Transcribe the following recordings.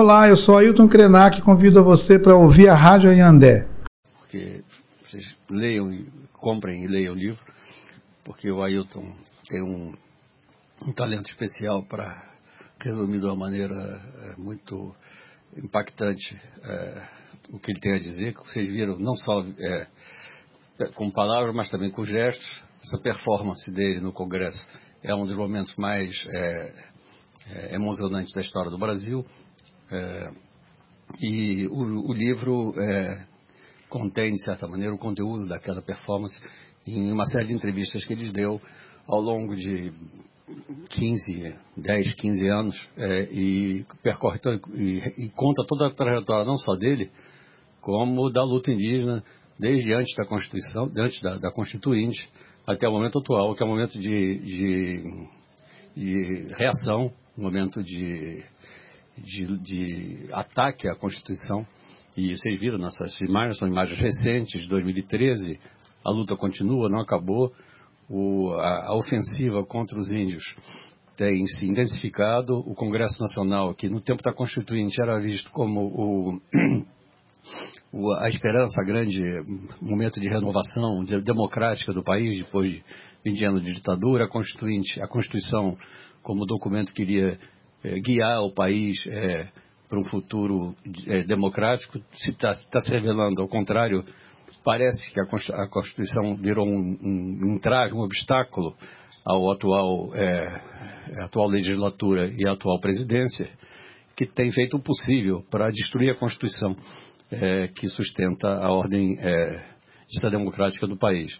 Olá, eu sou Ailton Krenak, convido você para ouvir a Rádio Anhandé. Porque vocês leiam, e comprem e leiam o livro, porque o Ailton tem um, um talento especial para resumir de uma maneira é, muito impactante é, o que ele tem a dizer, que vocês viram não só é, com palavras, mas também com gestos. Essa performance dele no Congresso é um dos momentos mais é, emocionantes da história do Brasil. É, e o, o livro é, contém, de certa maneira, o conteúdo daquela performance em uma série de entrevistas que ele deu ao longo de 15, 10, 15 anos é, e percorre e, e, conta toda a trajetória não só dele, como da luta indígena desde antes da Constituição, antes da, da Constituinte até o momento atual, que é um momento de, de, de reação, momento de, de, de ataque à Constituição. E vocês viram nessas imagens, são imagens recentes, de 2013, a luta continua, não acabou. O, a, a, ofensiva contra os índios tem se intensificado. O Congresso Nacional, que no tempo da Constituinte era visto como o, o, a esperança, grande momento de renovação de, democrática do país, depois de 20 anos de ditadura, a, Constituinte, a Constituição, como documento que iria é, guiar o país é, para um futuro é, democrático, se está tá se revelando, ao contrário, parece que a Constituição virou um, um, um traje, um obstáculo ao atual, é, atual legislatura e à atual presidência, que tem feito o possível para destruir a Constituição é, que sustenta a ordem é, democrática do país.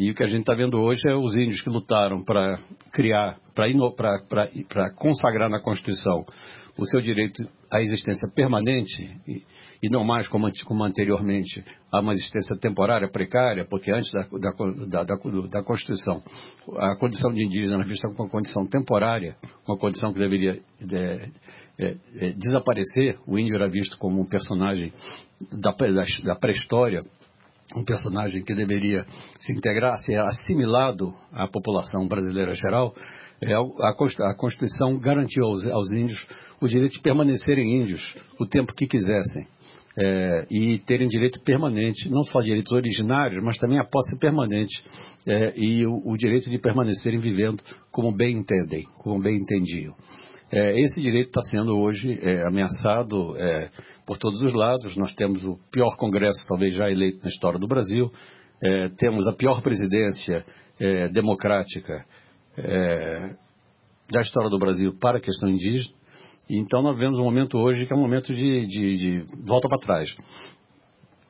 E o que a gente está vendo hoje é os índios que lutaram para criar, para consagrar na Constituição o seu direito à existência permanente e, e não mais como, como, anteriormente. A uma existência temporária, precária, porque antes da, da, da, da Constituição. A condição de indígena era vista como uma condição temporária, uma condição que deveria é, é, desaparecer. O índio era visto como um personagem da pré-história, um personagem que deveria se integrar, ser assimilado à população brasileira geral. É, a Constituição garantiu aos, aos índios o direito de permanecerem índios o tempo que quisessem é, e terem direito permanente, não só direitos originários, mas também a posse permanente é, e o, o, direito de permanecerem vivendo como bem entendem, como bem entendiam. É, esse direito está sendo hoje é, ameaçado é, por todos os lados. Nós temos o pior Congresso, talvez já eleito na história do Brasil, é, temos a pior presidência democrática da história do Brasil para a questão indígena. Então nós vemos um momento hoje que é um momento de, de, de volta para trás.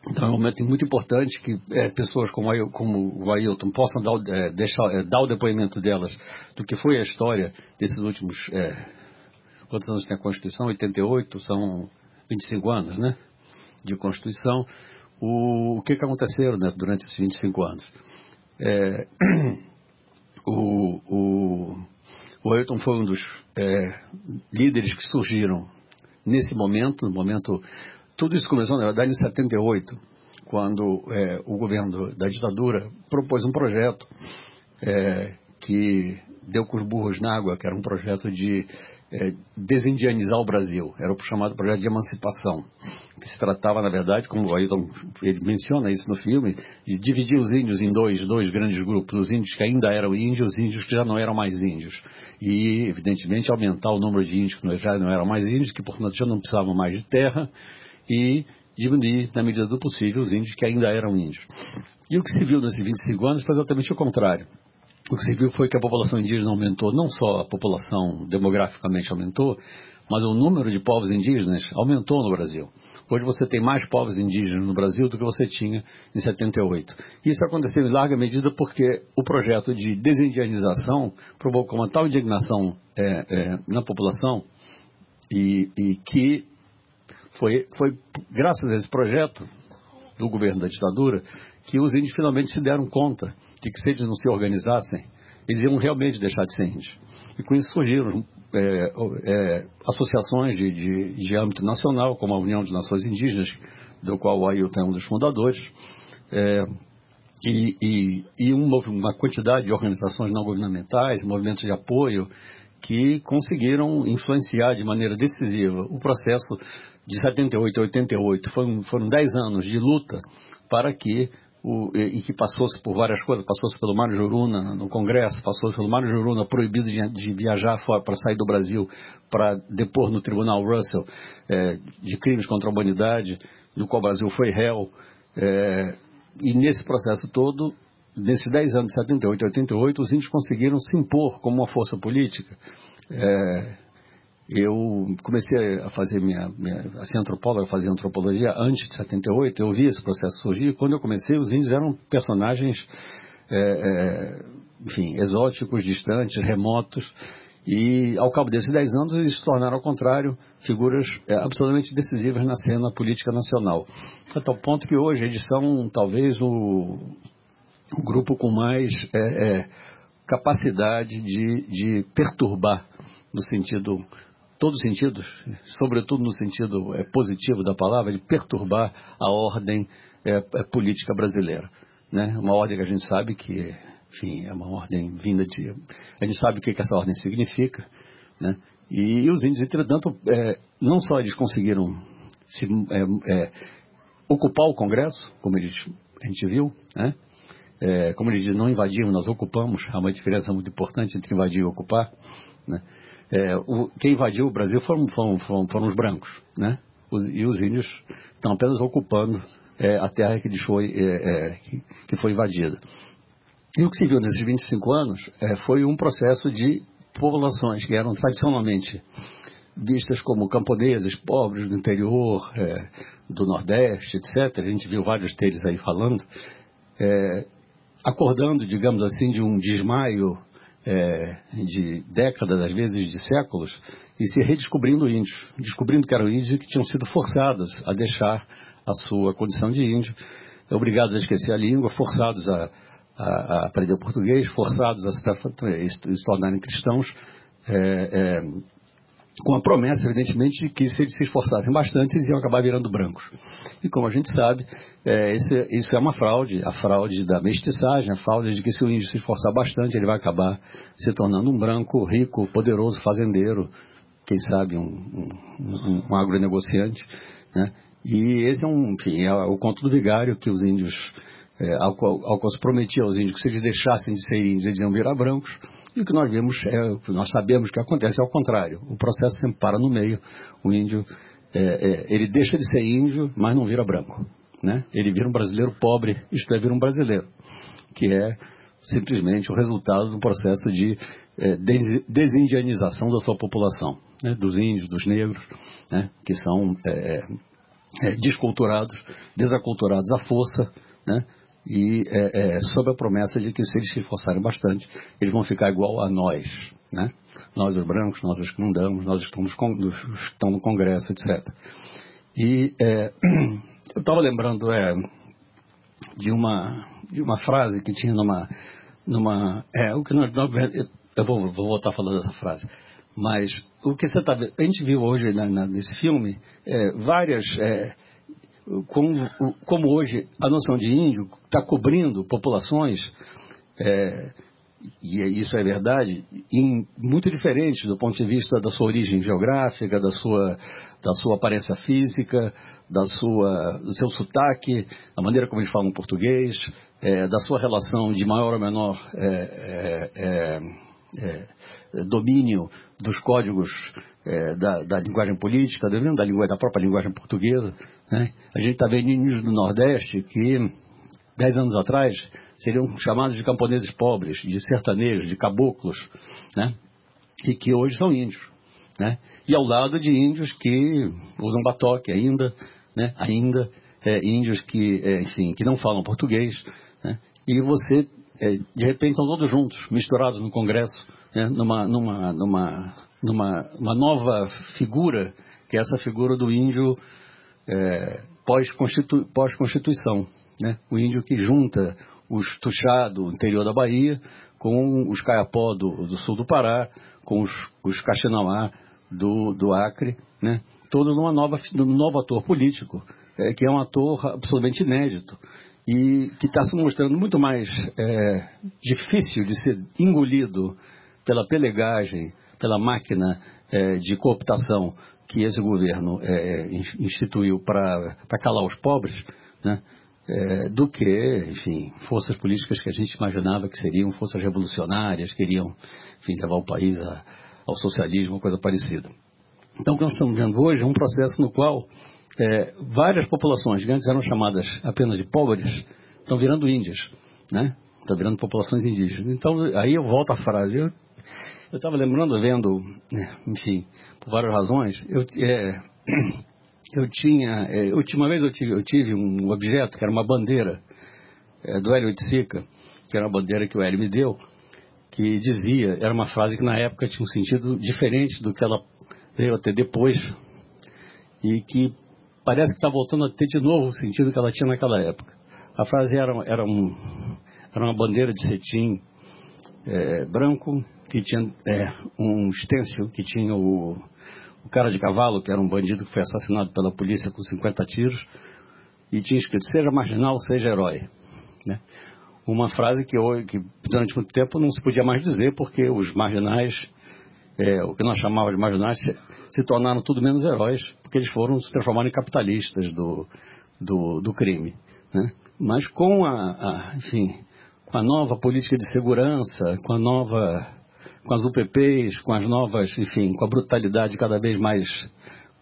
Então é um momento muito importante que é, pessoas como, eu, como, o Ailton possam dar, é, deixar, é, dar o depoimento delas do que foi a história desses últimos. É, quantos anos tem a Constituição? 88, são 25 anos, né? De Constituição. O, o que, que aconteceu né, durante esses 25 anos? É, o, o, o Ailton foi um dos é, líderes que surgiram nesse momento, no momento. Tudo isso começou, na verdade, em 78, quando é, o governo da ditadura propôs um projeto é, que deu com os burros na água, que era um projeto de é, desindianizar o Brasil. Era o chamado projeto de emancipação, que se tratava, na verdade, como o Ailton ele menciona isso no filme, de dividir os índios em dois, dois grandes grupos, os índios que ainda eram índios, os índios que já não eram mais índios. E, evidentemente, aumentar o número de índios que já não eram mais índios, que, portanto, já não precisavam mais de terra, e diminuir, na medida do possível, os índios que ainda eram índios. E o que se viu nesses 25 anos foi exatamente o contrário. O que se viu foi que a população indígena aumentou, não só a população demograficamente aumentou, mas o número de povos indígenas aumentou no Brasil. Hoje você tem mais povos indígenas no Brasil do que você tinha em 78. Isso aconteceu em larga medida porque o projeto de desindianização provocou uma tal indignação é, é, na população e, e que foi, foi graças a esse projeto do governo da ditadura que os índios finalmente se deram conta de que se eles não se organizassem, eles iam realmente deixar de ser índios. E com isso surgiram é, é, associações de, de, de, âmbito nacional, como a União de Nações Indígenas, do qual o Ailton é um dos fundadores, é, e, e, e uma quantidade de organizações não governamentais, movimentos de apoio, que conseguiram influenciar de maneira decisiva o processo de 78 a 88. Foram, foram 10 anos de luta para que o, e que passou-se por várias coisas, passou-se pelo Mário Juruna no Congresso, passou-se pelo Mário Juruna proibido de, de viajar para sair do Brasil para depor no Tribunal Russell é, de crimes contra a humanidade, do qual o Brasil foi réu. É, e nesse processo todo, nesses 10 anos de 78 e 88, os índios conseguiram se impor como uma força política. É, eu comecei a fazer minha, minha a ser antropóloga, a fazer antropologia antes de 78, eu vi esse processo surgir. Quando eu comecei, os índios eram personagens, é, é, enfim, exóticos, distantes, remotos. E ao cabo desses 10 anos, eles se tornaram, ao contrário, figuras é, absolutamente decisivas na cena política nacional. A tal ponto que hoje eles são, talvez, o, o grupo com mais é, é, capacidade de, de perturbar, no sentido todos os sentidos, sobretudo no sentido é, positivo da palavra, de perturbar a ordem é, política brasileira. Né? Uma ordem que a gente sabe que, enfim, é uma ordem vinda de. A gente sabe o que, que essa ordem significa. Né? E, e os índios, entretanto, é, não só eles conseguiram se, ocupar o Congresso, como eles, a gente viu, né? como eles dizem, não invadimos, nós ocupamos, há uma diferença muito importante entre invadir e ocupar. Né? É, o, quem invadiu o Brasil foram, foram, foram, foram os brancos, né? Os, e os índios estão apenas ocupando é, a terra que, foi, é, é, que, que, foi invadida. E o que se viu nesses 25 anos é, foi um processo de populações que eram tradicionalmente vistas como camponeses, pobres do interior, é, do Nordeste, etc. A gente viu vários deles aí falando, acordando, digamos assim, de um desmaio é, de décadas, às vezes de séculos, e se redescobrindo índios, descobrindo que eram índios e que tinham sido forçados a deixar a sua condição de índio, obrigados a esquecer a língua, forçados a, a, a aprender português, forçados a se, se tornarem cristãos, é, é, com a promessa, evidentemente, de que se eles se esforçassem bastante, eles iam acabar virando brancos. E como a gente sabe, é, esse, isso é uma fraude, a fraude da mestiçagem, a fraude de que se o índio se esforçar bastante, ele vai acabar se tornando um branco, rico, poderoso, fazendeiro, quem sabe um, um, um agronegociante. Né? E esse é um, enfim, é o conto do vigário que os índios, é, ao, qual, ao qual se prometia aos índios que se eles deixassem de ser índios, eles iam virar brancos. E o que nós vemos, é, o nós sabemos que acontece é ao contrário. O processo sempre para no meio. O índio, é, é, ele deixa de ser índio, mas não vira branco. Né? Ele vira um brasileiro pobre, isto é, vira um brasileiro. Que é simplesmente o resultado do processo de é, desindianização da sua população. Né? Dos índios, dos negros, né? que são é, é, desculturados, desaculturados à força, né? E é, é, sob a promessa de que se eles se esforçarem bastante, eles vão ficar igual a nós, né? Nós os brancos, nós os que não damos, nós os que estamos no Congresso, etc. E é, eu estava lembrando é, de uma de uma frase que tinha numa numa é o que nós, eu vou, vou voltar falando dessa frase mas o que você está a gente viu hoje na, na, nesse filme é, várias é, como, como hoje a noção de índio está cobrindo populações, é, e é, isso é verdade, em, muito diferentes do ponto de vista da sua origem geográfica, da sua, da sua aparência física, da sua, do seu sotaque, a maneira como eles falam português, é, da sua relação de maior ou menor é, é, é, domínio dos códigos é, da, da, linguagem política, da, linguagem, da própria linguagem portuguesa. Né? A gente está vendo índios do Nordeste que, dez anos atrás, seriam chamados de camponeses pobres, de sertanejos, de caboclos, né? e que hoje são índios. Né? E ao lado de índios que usam batoque ainda, né? ainda é, índios que, é, enfim, que não falam português. Né? E você, é, de repente, estão todos juntos, misturados no Congresso, né? numa, numa, numa, numa uma nova figura, que é essa figura do índio é, pós-constituição. né? O índio que junta os Tuxá do interior da Bahia com os Caiapó do, do sul do Pará, com os, os Caxinamá do, do Acre, né? todo numa nova, num novo ator político, é, que é um ator absolutamente inédito e que está se mostrando muito mais é, difícil de ser engolido pela pelegagem pela máquina é, de cooptação que esse governo é, instituiu para calar os pobres, né? É, do que, enfim, forças políticas que a gente imaginava que seriam forças revolucionárias, queriam, enfim, levar o país a, ao socialismo, coisa parecida. Então, o que nós estamos vendo hoje é um processo no qual é, várias populações que antes eram chamadas apenas de pobres estão virando índias, né? Estão virando populações indígenas. Então, aí eu volto à frase. Eu estava lembrando, vendo, enfim, por várias razões, eu, é, eu tinha, é, última vez eu tive, eu tive um objeto que era uma bandeira é, do Hélio de Sica, que era uma bandeira que o Hélio me deu, que dizia, era uma frase que na época tinha um sentido diferente do que ela veio a ter depois, e que parece que está voltando a ter de novo o sentido que ela tinha naquela época. A frase era, era, um, era uma bandeira de cetim é, branco, que tinha é, um stencil que tinha o, o cara de cavalo, que era um bandido que foi assassinado pela polícia com 50 tiros, e tinha escrito, seja marginal, seja herói. Né? Uma frase que, que durante muito tempo não se podia mais dizer, porque os marginais, é, o que nós chamávamos de marginais, se, se, tornaram tudo menos heróis, porque eles foram se transformar em capitalistas do, do, do crime. Né? Mas com a, a, enfim, com a nova política de segurança, com a nova com as UPPs, com as novas, enfim, com a brutalidade cada vez mais,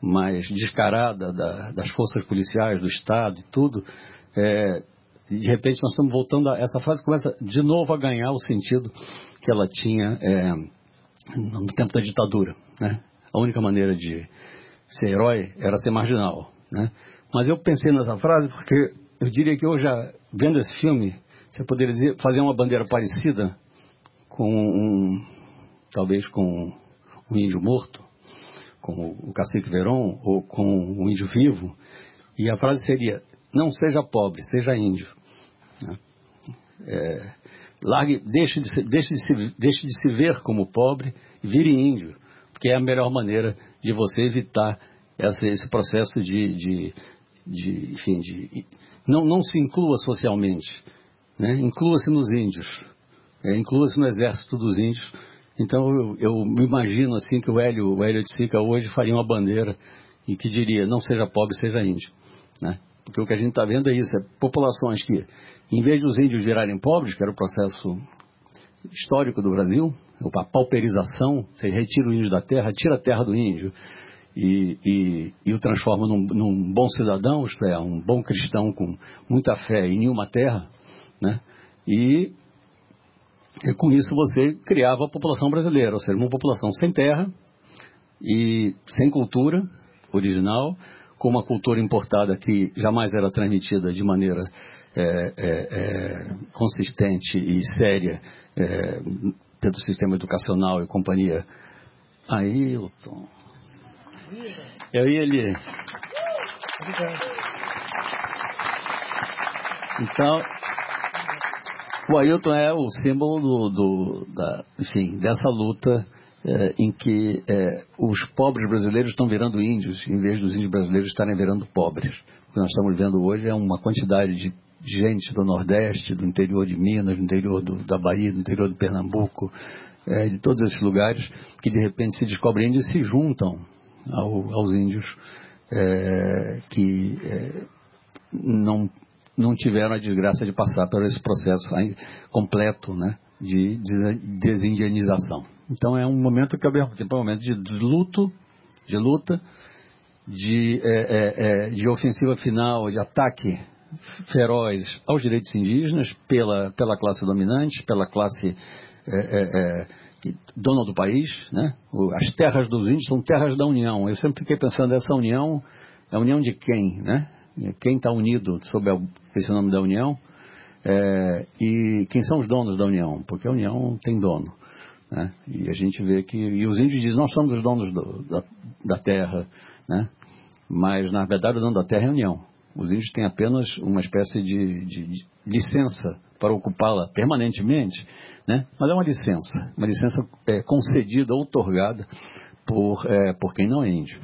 mais descarada da, das forças policiais, do Estado e tudo, é, de repente nós estamos voltando a essa frase começa de novo a ganhar o sentido que ela tinha é, no tempo da ditadura, né? A única maneira de ser herói era ser marginal, né? Mas eu pensei nessa frase porque eu diria que hoje, vendo esse filme, você poderia dizer, fazer uma bandeira parecida com um, talvez com um índio morto, com o cacique Veron, ou com um índio vivo, e a frase seria: não seja pobre, seja índio. É, largue, deixe de, se, deixe, de se, deixe de se ver como pobre e vire índio, porque é a melhor maneira de você evitar essa, esse processo de, de, de, enfim, de não, não se inclua socialmente, né? inclua-se nos índios, é, inclua-se no exército dos índios, então eu, me imagino assim que o Hélio, o Hélio de Sica hoje faria uma bandeira e que diria não seja pobre, seja índio. Né? Porque o que a gente está vendo é isso, é populações que, em vez dos índios virarem pobres, que era o processo histórico do Brasil, a pauperização, você retira o índio da terra, tira a terra do índio e, e, e o transforma num, num, bom cidadão, isto é, um bom cristão com muita fé em nenhuma terra, né? E e com isso você criava a população brasileira, ou seja, uma população sem terra e sem cultura original, com uma cultura importada que jamais era transmitida de maneira é, é, é, consistente e séria é, pelo sistema educacional e companhia. Ailton. Eu ia lhe. Então, o Ailton é o símbolo do, do da, enfim, dessa luta é, em que é, os pobres brasileiros estão virando índios, em vez dos índios brasileiros estarem virando pobres. O que nós estamos vendo hoje é uma quantidade de gente do Nordeste, do interior de Minas, do interior do, da Bahia, do interior do Pernambuco, é, de todos esses lugares, que de repente se descobrem índios e se juntam ao, aos índios é, que é, não não tiveram a desgraça de passar por esse processo completo né, de desindianização. Então é um momento que ao mesmo tempo é um momento de luto, de luta, de, é, é, é, de ofensiva final, de ataque feroz aos direitos indígenas pela, pela classe dominante, pela classe é, é, é, dona do país. Né? As terras dos índios são terras da União. Eu sempre fiquei pensando, essa União é a união de quem? Né? Quem está unido sob esse nome da União é, e quem são os donos da União, porque a União tem dono. Né? E a gente vê que. E os índios dizem: nós somos os donos do, da, da, terra, né? mas na verdade o dono da terra é a União. Os índios têm apenas uma espécie de, de, de licença para ocupá-la permanentemente, né? mas é uma licença, uma licença é, concedida, outorgada por, é, por quem não é índio.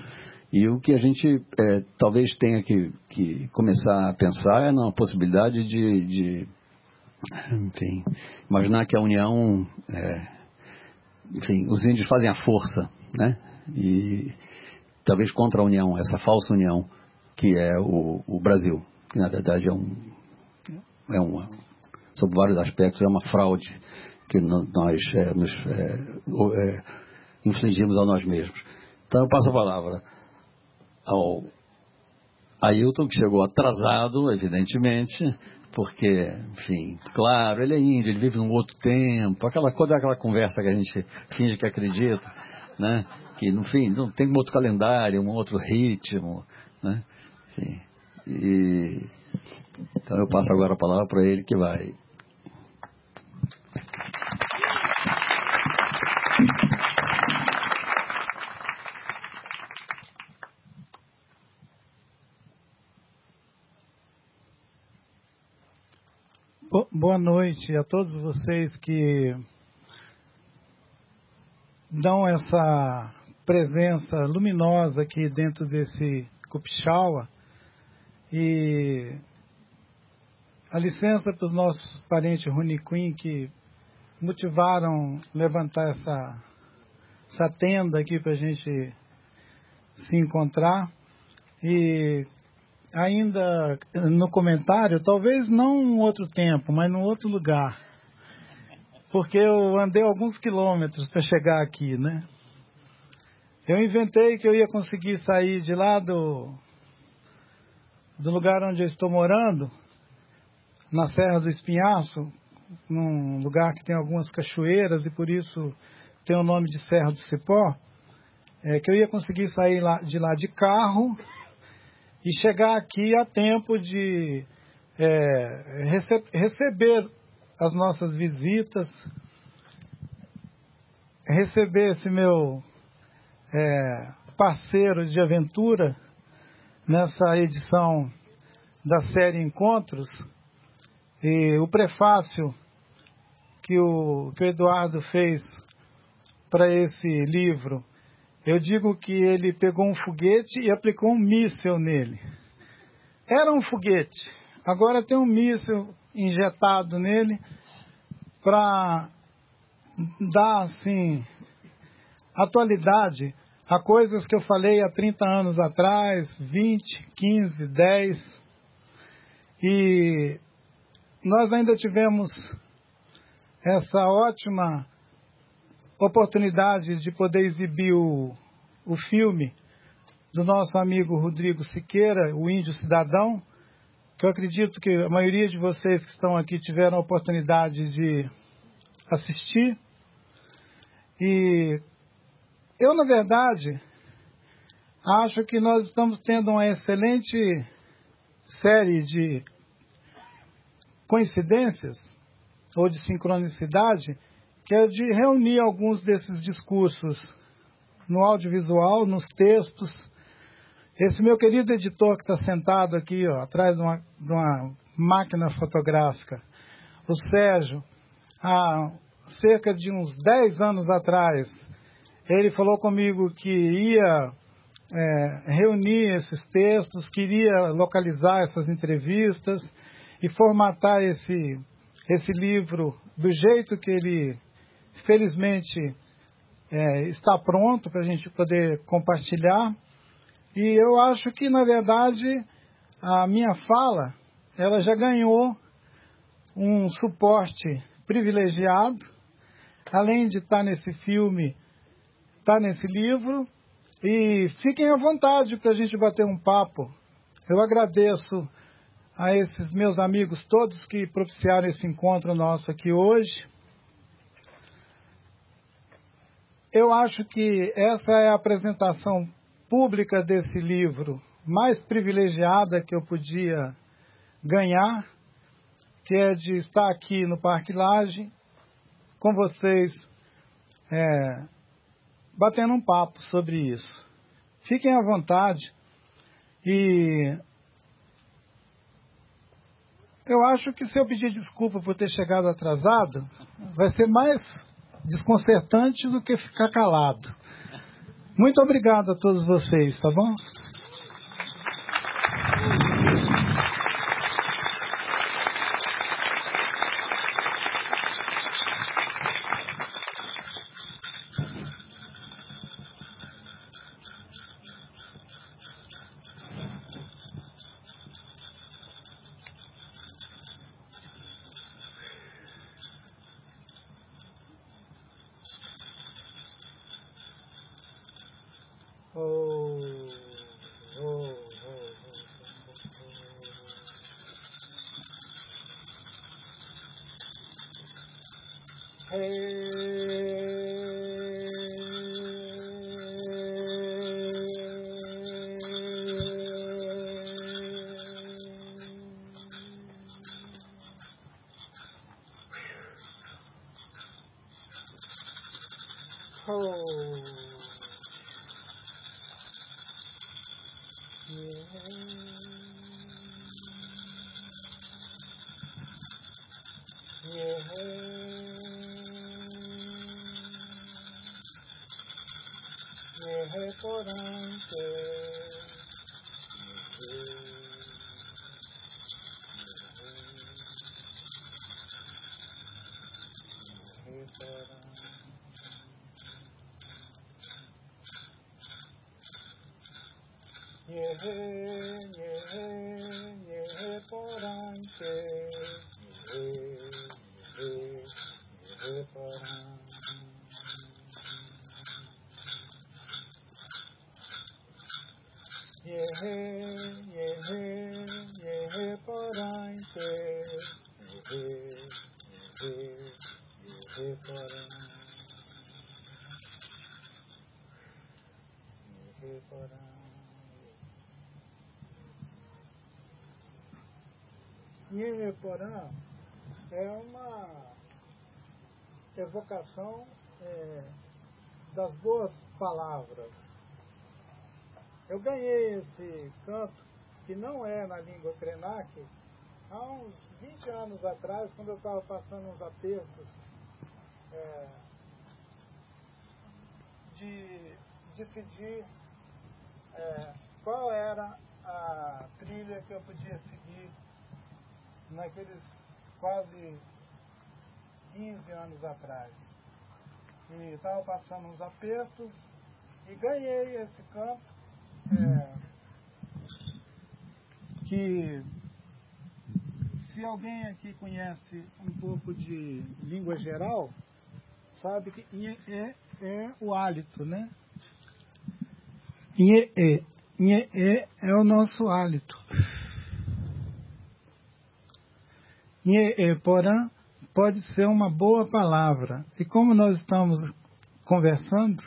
E o que a gente é, talvez tenha que, que, começar a pensar é na possibilidade de, de enfim, imaginar que a União é, enfim, os índios fazem a força, né? E talvez contra a união, essa falsa união que é o, o Brasil, que na verdade é um, é uma, sob vários aspectos, é uma fraude que nós é, nos é, é, infligimos a nós mesmos. Então eu passo a palavra ao Ailton, que chegou atrasado, evidentemente, porque, enfim, claro, ele é índio, ele vive num outro tempo, aquela coisa, aquela conversa que a gente finge que acredita, né? Que, no fim, não tem um outro calendário, um outro ritmo, né? Enfim, e, então eu passo agora a palavra para ele que vai Boa noite a todos vocês que dão essa presença luminosa aqui dentro desse Kupchawa e a licença para os nossos parentes Runiquim que motivaram levantar essa, essa tenda aqui para a gente se encontrar. E ainda no comentário, talvez não em outro tempo, mas num outro lugar. Porque eu andei alguns quilômetros para chegar aqui, né? Eu inventei que eu ia conseguir sair de lá do, do lugar onde eu estou morando, na Serra do Espinhaço, num lugar que tem algumas cachoeiras e por isso tem o nome de Serra do Cipó, é, que eu ia conseguir sair lá, de lá de carro e chegar aqui a tempo de é, rece receber as nossas visitas, receber esse meu é, parceiro de aventura nessa edição da série Encontros. E o prefácio que o, que o Eduardo fez para esse livro eu digo que ele pegou um foguete e aplicou um míssil nele. Era um foguete, agora tem um míssil injetado nele para dar assim atualidade a coisas que eu falei há 30 anos atrás, 20, 15, 10. E nós ainda tivemos essa ótima oportunidade de poder exibir o, o filme do nosso amigo Rodrigo Siqueira, o Índio Cidadão, que eu acredito que a maioria de vocês que estão aqui tiveram a oportunidade de assistir. E eu, na verdade, acho que nós estamos tendo uma excelente série de coincidências ou de sincronicidade que é de reunir alguns desses discursos no audiovisual, nos textos. Esse meu querido editor que está sentado aqui, ó, atrás de uma, de uma máquina fotográfica, o Sérgio, há cerca de uns 10 anos atrás, ele falou comigo que ia é, reunir esses textos, queria localizar essas entrevistas e formatar esse, esse livro do jeito que ele felizmente é, está pronto para a gente poder compartilhar. E eu acho que, na verdade, a minha fala, ela já ganhou um suporte privilegiado, além de estar nesse filme, estar nesse livro. E fiquem à vontade para a gente bater um papo. Eu agradeço a esses meus amigos todos que propiciaram esse encontro nosso aqui hoje. Eu acho que essa é a apresentação pública desse livro mais privilegiada que eu podia ganhar, que é de estar aqui no Parque Laje com vocês, é, batendo um papo sobre isso. Fiquem à vontade e eu acho que se eu pedir desculpa por ter chegado atrasado, vai ser mais desconcertante do que ficar calado. Muito obrigado a todos vocês, tá bom? Porã é uma evocação é, das boas palavras. Eu ganhei esse canto, que não é na língua Krenak, há uns 20 anos atrás, quando eu estava passando uns apertos é, de decidir é, qual era a trilha que eu podia seguir naqueles quase 15 anos atrás. E estava passando uns apertos e ganhei esse campo é, que se alguém aqui conhece um pouco de língua geral, sabe que é, é o hálito, né? Inhe, é, é o nosso hálito. porém, pode ser uma boa palavra. E como nós estamos conversando,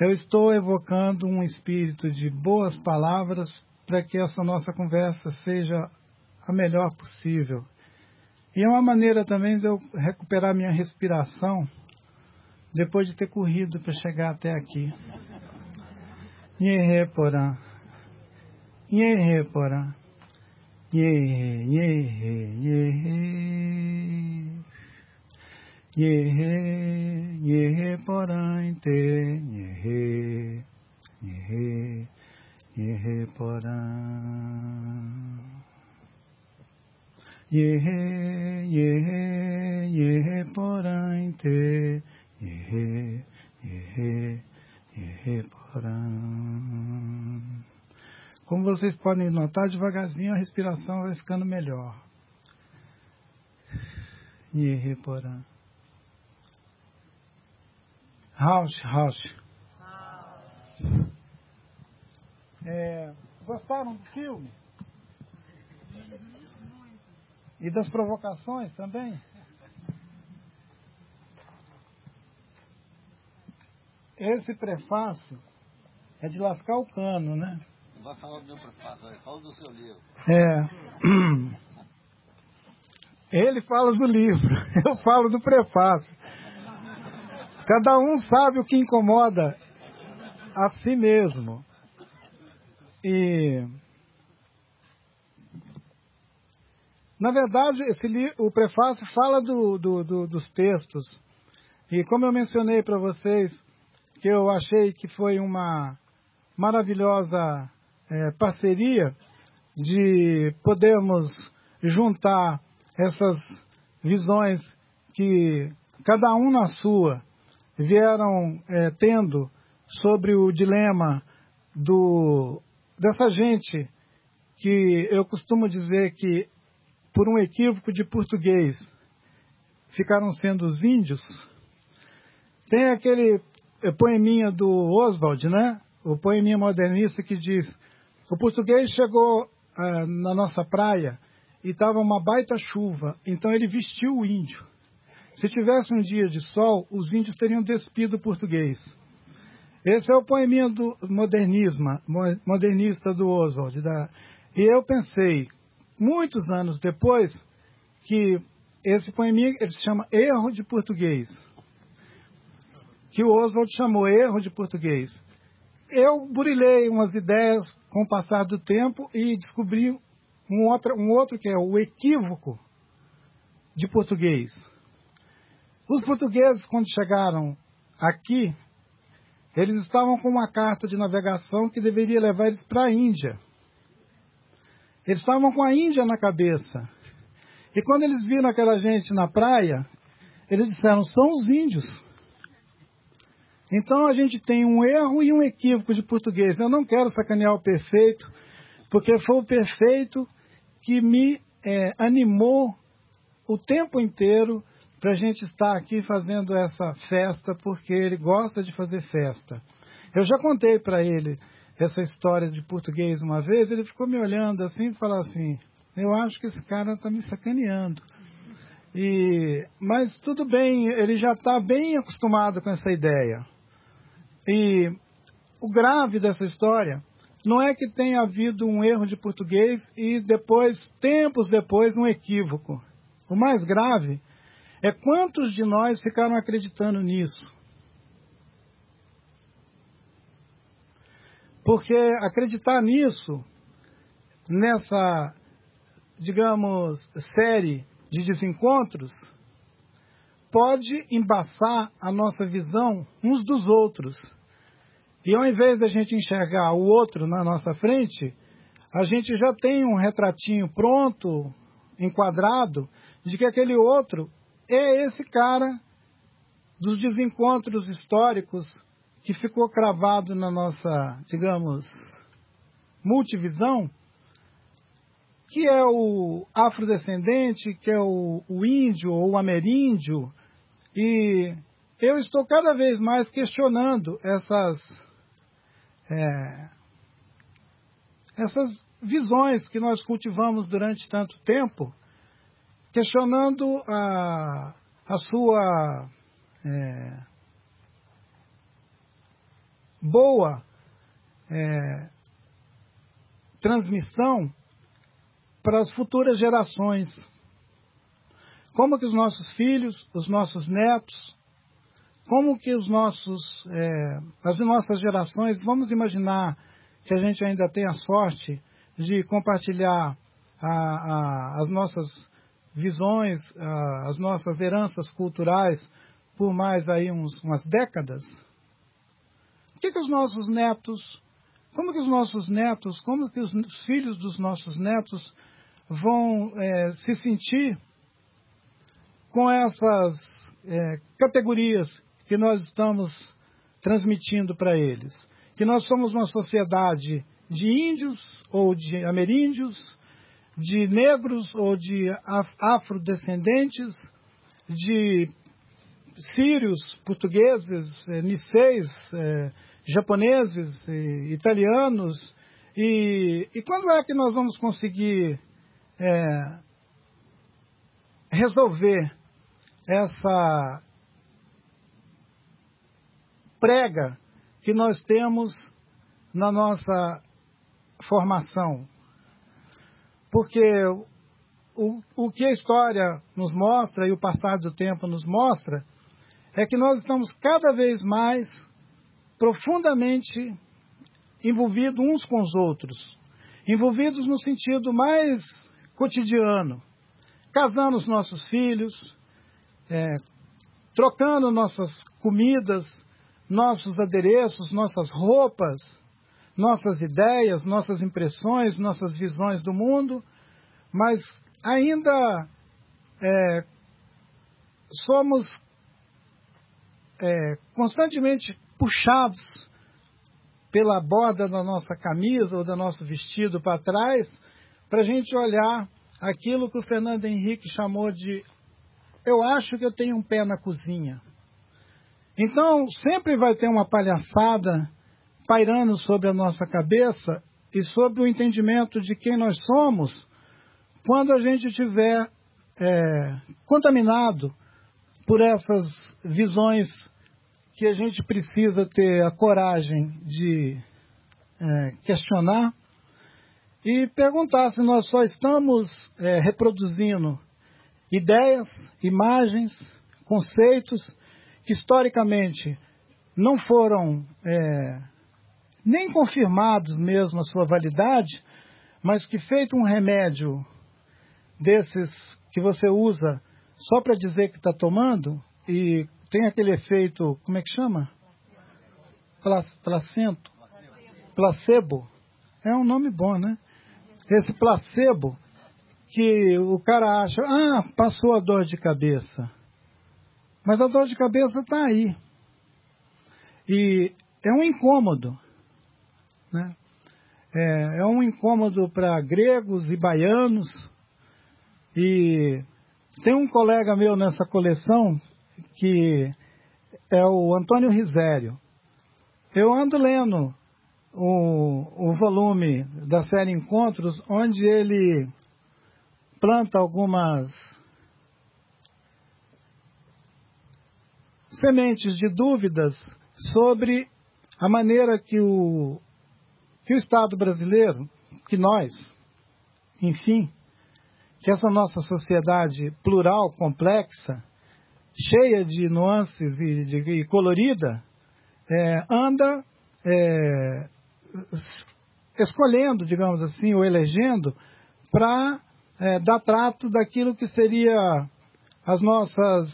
eu estou evocando um espírito de boas palavras para que essa nossa conversa seja a melhor possível. E é uma maneira também de eu recuperar minha respiração depois de ter corrido para chegar até aqui. Nhehe porã. Nhehe porã. Nhehe, nhehe, nhehe. Nhehe, nhehe porã te. Yehe, yehe, yehe porã te. Yehe, yehe, yehe como vocês podem notar, devagarzinho a respiração vai ficando melhor. Nyeheporã. House, house. É, gostaram do filme? E das provocações também? Esse prefácio é de lascar o cano, né? Não vai falar do meu prefácio, fala do seu livro. É. Ele fala do livro, eu falo do prefácio. Cada um sabe o que incomoda a si mesmo. E. Na verdade, esse, o prefácio fala do, do, do, dos textos. E como eu mencionei para vocês, que eu achei que foi uma maravilhosa é, parceria de podermos juntar essas visões que cada um na sua vieram é, tendo sobre o dilema do, dessa gente que eu costumo dizer que por um equívoco de português ficaram sendo os índios. Tem aquele poeminha do Oswald, né? o poeminha modernista que diz: o português chegou ah, na nossa praia e estava uma baita chuva, então ele vestiu o índio. Se tivesse um dia de sol, os índios teriam despido o português. Esse é o poeminha do modernismo, modernista do Oswald. Da... E eu pensei, muitos anos depois, que esse poeminha ele se chama Erro de Português. Que o Oswald chamou Erro de Português. Eu burilhei umas ideias com o passar do tempo e descobri um outro, um outro que é o equívoco de português. Os portugueses, quando chegaram aqui, eles estavam com uma carta de navegação que deveria levar eles para a Índia. Eles estavam com a Índia na cabeça. E quando eles viram aquela gente na praia, eles disseram: são os índios. Então a gente tem um erro e um equívoco de português. Eu não quero sacanear o perfeito, porque foi o perfeito que me é, animou o tempo inteiro para a gente estar aqui fazendo essa festa, porque ele gosta de fazer festa. Eu já contei para ele essa história de português uma vez, ele ficou me olhando assim e falou assim: Eu acho que esse cara está me sacaneando. E, mas tudo bem, ele já está bem acostumado com essa ideia. E o grave dessa história não é que tenha havido um erro de português e depois, tempos depois, um equívoco. O mais grave é quantos de nós ficaram acreditando nisso? Porque acreditar nisso, nessa, digamos, série de desencontros, pode embaçar a nossa visão uns dos outros. E ao invés da gente enxergar o outro na nossa frente, a gente já tem um retratinho pronto, enquadrado, de que aquele outro é esse cara dos desencontros históricos que ficou cravado na nossa, digamos, multivisão, que é o afrodescendente, que é o, o índio ou o ameríndio, e eu estou cada vez mais questionando essas, é, essas visões que nós cultivamos durante tanto tempo questionando a, a sua é, boa é, transmissão para as futuras gerações. Como que os nossos filhos, os nossos netos, como que os nossos, é, as nossas gerações, vamos imaginar que a gente ainda tem a sorte de compartilhar a, a, as nossas visões, ah, as nossas heranças culturais por mais aí uns, umas décadas, que, que os nossos netos, como que os nossos netos, como que os filhos dos nossos netos vão é, se sentir com essas é, categorias que nós estamos transmitindo para eles? Que nós somos uma sociedade de índios ou de ameríndios, de negros ou de afrodescendentes, de sírios, portugueses, eh, niceis, eh, japoneses, eh, italianos. E, e, quando é que nós vamos conseguir é, resolver essa prega que nós temos na nossa formação? Porque o, o que a história nos mostra e o passar do tempo nos mostra é que nós estamos cada vez mais profundamente envolvidos uns com os outros, envolvidos no sentido mais cotidiano, casando os nossos filhos, é, trocando nossas comidas, nossos adereços, nossas roupas, nossas ideias, nossas impressões, nossas visões do mundo, mas ainda é, somos é, constantemente puxados pela borda da nossa camisa ou do nosso vestido para trás, para a gente olhar aquilo que o Fernando Henrique chamou de eu acho que eu tenho um pé na cozinha. Então, sempre vai ter uma palhaçada pairando sobre a nossa cabeça e sobre o entendimento de quem nós somos quando a gente estiver é, contaminado por essas visões que a gente precisa ter a coragem de é, questionar e perguntar se nós só estamos é, reproduzindo ideias, imagens, conceitos que historicamente não foram é, nem confirmados mesmo a sua validade, mas que feito um remédio desses que você usa só para dizer que está tomando e tem aquele efeito, como é que chama? Placento. Placebo. É um nome bom, né? Esse placebo que o cara acha, ah, passou a dor de cabeça. Mas a dor de cabeça está aí. E é um incômodo. Né? É, é um incômodo para gregos e baianos. E tem um colega meu nessa coleção que é o Antônio Risério. Eu ando lendo o, o volume da série Encontros, onde ele planta algumas sementes de dúvidas sobre a maneira que o, que o Estado brasileiro, que nós, enfim, que essa nossa sociedade plural, complexa, cheia de nuances e, de, e colorida, é, anda é, escolhendo, digamos assim, ou elegendo para é, dar trato daquilo que seria as nossas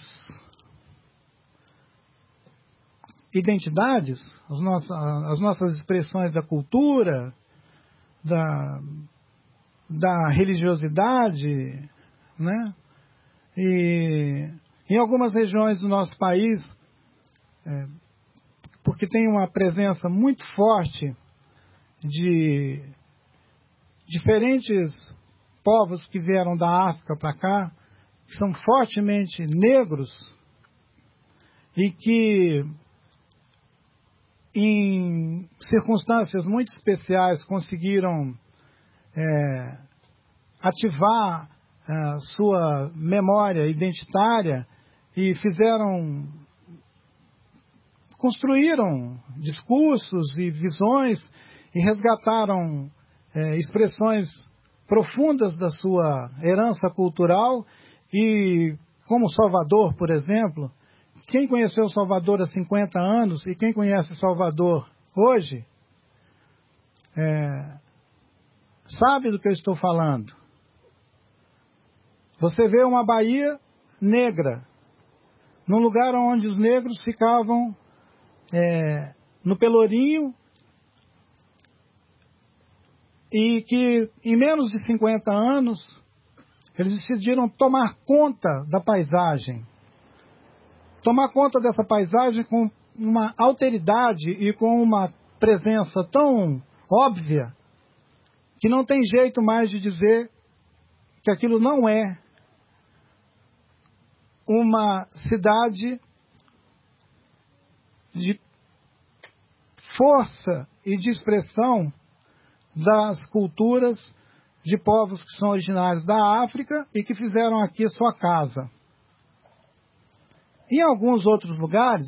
identidades, as nossas, as nossas expressões da cultura, da, da religiosidade, né? E em algumas regiões do nosso país, é, porque tem uma presença muito forte de diferentes povos que vieram da África para cá, que são fortemente negros e que em circunstâncias muito especiais conseguiram é, ativar a sua memória identitária e fizeram construíram discursos e visões e resgataram é, expressões profundas da sua herança cultural e como Salvador, por exemplo, quem conheceu Salvador há 50 anos e quem conhece Salvador hoje, é, sabe do que eu estou falando. Você vê uma Bahia negra, num lugar onde os negros ficavam é, no Pelourinho e que em menos de 50 anos eles decidiram tomar conta da paisagem. Tomar conta dessa paisagem com uma alteridade e com uma presença tão óbvia que não tem jeito mais de dizer que aquilo não é uma cidade de força e de expressão das culturas de povos que são originários da África e que fizeram aqui sua casa. Em alguns outros lugares,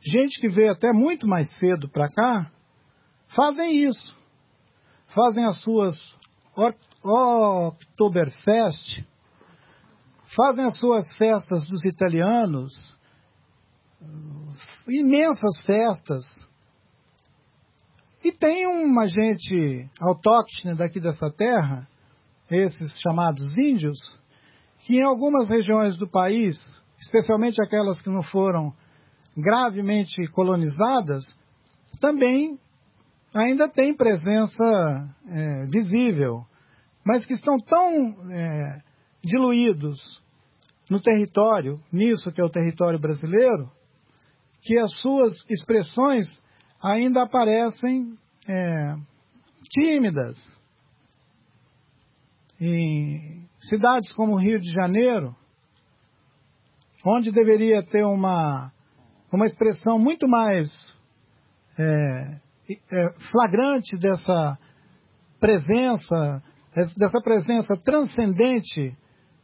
gente que veio até muito mais cedo para cá, fazem isso. Fazem as suas Oktoberfest, fazem as suas festas dos italianos, imensas festas. E tem uma gente autóctone daqui dessa terra, esses chamados índios, que em algumas regiões do país, especialmente aquelas que não foram gravemente colonizadas, também ainda tem presença é, visível, mas que estão tão é, diluídos no território, nisso que é o território brasileiro, que as suas expressões ainda aparecem é, tímidas. Em cidades como o Rio de Janeiro, onde deveria ter uma, uma expressão muito mais é, é, flagrante dessa presença, dessa presença transcendente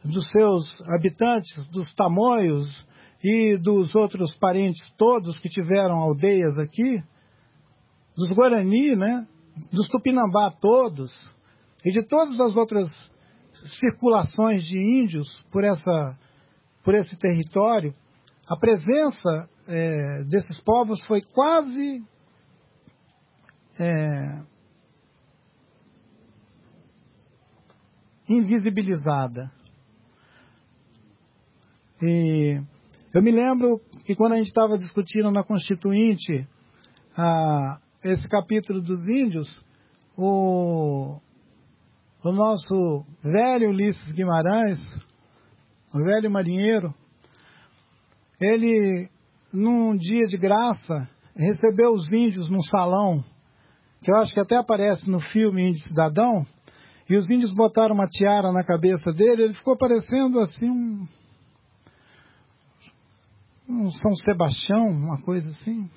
dos seus habitantes, dos tamoios e dos outros parentes todos que tiveram aldeias aqui, dos Guarani, né? dos Tupinambá todos, e de todas as outras circulações de índios por, essa, por esse território, a presença é, desses povos foi quase é, invisibilizada. E eu me lembro que quando a gente estava discutindo na Constituinte esse capítulo dos índios, o, o nosso velho Ulisses Guimarães, o velho marinheiro, ele, num dia de graça, recebeu os índios num salão, que eu acho que até aparece no filme Índio Cidadão, e os índios botaram uma tiara na cabeça dele, ele ficou parecendo assim um, um São Sebastião, uma coisa assim.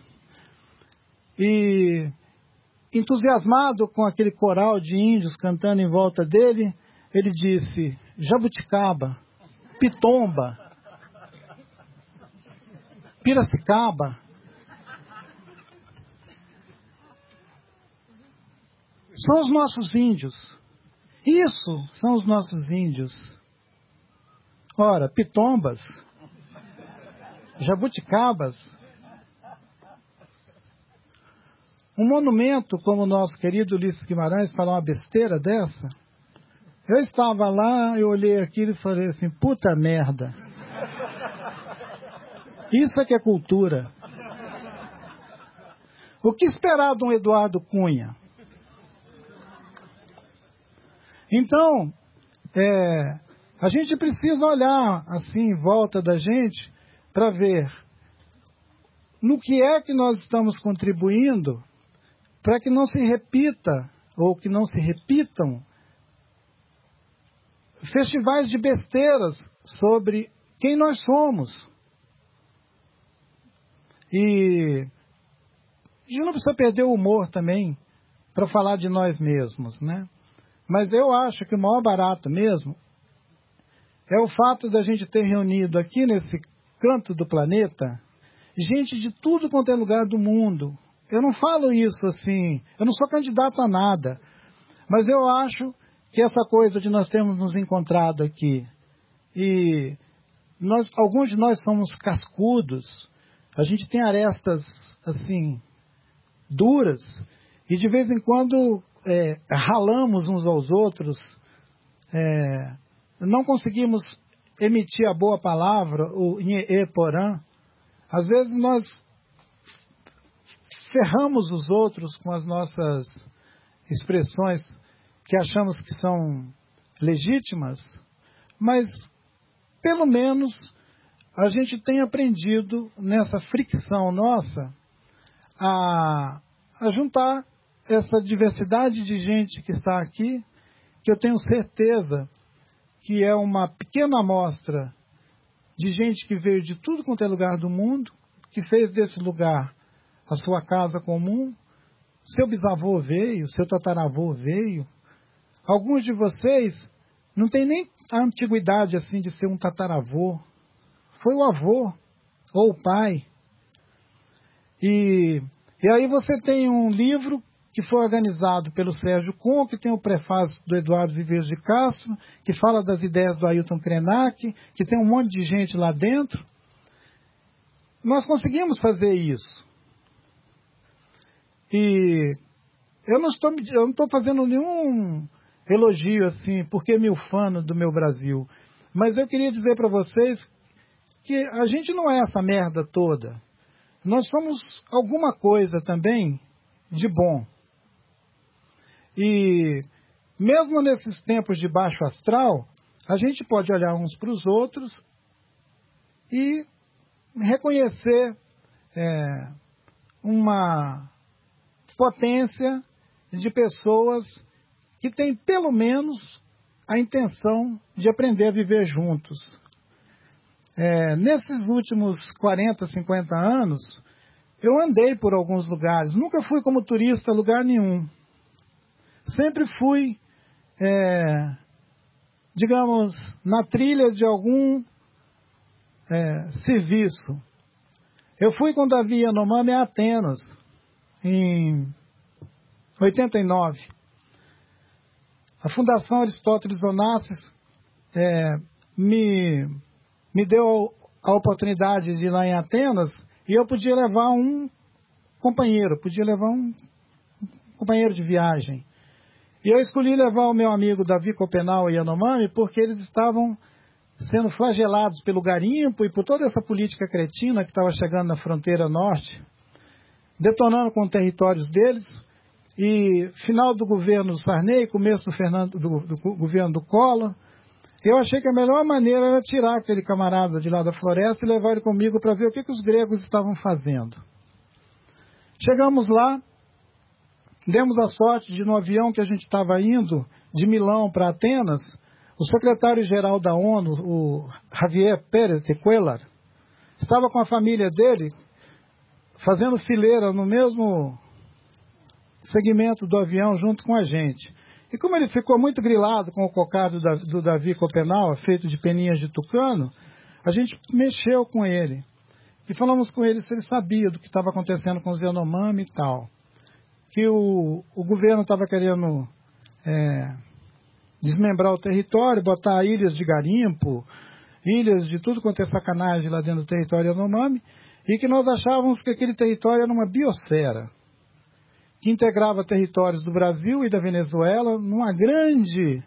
E entusiasmado com aquele coral de índios cantando em volta dele, ele disse: Jabuticaba, Pitomba, Piracicaba. São os nossos índios. Isso são os nossos índios. Ora, pitombas, jabuticabas, um monumento como o nosso querido Ulisses Guimarães falar uma besteira dessa. Eu estava lá, eu olhei aquilo e falei assim, puta merda. Isso é que é cultura. O que esperar de um Eduardo Cunha? Então, é, a gente precisa olhar assim em volta da gente para ver no que é que nós estamos contribuindo para que não se repita ou que não se repitam festivais de besteiras sobre quem nós somos. E a gente não precisa perder o humor também para falar de nós mesmos, né? Mas eu acho que o maior barato mesmo é o fato da gente ter reunido aqui nesse canto do planeta gente de tudo quanto é lugar do mundo, eu não falo isso assim, eu não sou candidato a nada, mas eu acho que essa coisa de nós termos nos encontrado aqui e nós, alguns de nós somos cascudos, a gente tem arestas assim duras e de vez em quando é, ralamos uns aos outros, é, não conseguimos emitir a boa palavra, o e porã. Às vezes nós ferramos os outros com as nossas expressões que achamos que são legítimas, mas pelo menos a gente tem aprendido nessa fricção nossa a, a juntar essa diversidade de gente que está aqui, que eu tenho certeza que é uma pequena amostra de gente que veio de tudo quanto é lugar do mundo, que fez desse lugar a sua casa comum. Seu bisavô veio, seu tataravô veio. Alguns de vocês não tem nem a antiguidade assim de ser um tataravô. Foi o avô ou o pai. E, e aí você tem um livro que foi organizado pelo Sérgio Com, que tem o prefácio do Eduardo Viveiros de Castro, que fala das ideias do Ailton Krenak, que tem um monte de gente lá dentro. Nós conseguimos fazer isso. E eu não estou, eu não estou fazendo nenhum elogio assim, porque me ufano do meu Brasil. Mas eu queria dizer para vocês que a gente não é essa merda toda. Nós somos alguma coisa também de bom. E mesmo nesses tempos de baixo astral, a gente pode olhar uns para os outros e reconhecer é, uma potência de pessoas que têm pelo menos a intenção de aprender a viver juntos. É, nesses últimos 40, 50 anos, eu andei por alguns lugares. Nunca fui como turista a lugar nenhum. Sempre fui, é, digamos, na trilha de algum é, serviço. Eu fui com Davi Yanomami a Atenas, em 89. A Fundação Aristóteles Onassis é, me, me deu a oportunidade de ir lá em Atenas e eu podia levar um companheiro, podia levar um companheiro de viagem. E eu escolhi levar o meu amigo Davi Copenal e Yanomami porque eles estavam sendo flagelados pelo garimpo e por toda essa política cretina que estava chegando na fronteira norte, detonando com territórios deles. E final do governo do Sarney, começo do, Fernando, do, do governo do Collor, eu achei que a melhor maneira era tirar aquele camarada de lá da floresta e levar ele comigo para ver o que, que os gregos estavam fazendo. Chegamos lá, demos a sorte de no avião que a gente estava indo de Milão para Atenas, o secretário-geral da ONU, o Javier Pérez de Cuellar, estava com a família dele fazendo fileira no mesmo segmento do avião junto com a gente. E como ele ficou muito grilado com o cocado do Davi Copenal, feito de peninhas de tucano, a gente mexeu com ele. E falamos com ele se ele sabia do que estava acontecendo com os Yanomami e tal. Que o, o governo estava querendo é, desmembrar o território, botar ilhas de garimpo, ilhas de tudo quanto é sacanagem lá dentro do território Yanomami, e que nós achávamos que aquele território era uma biosfera que integrava territórios do Brasil e da Venezuela numa grande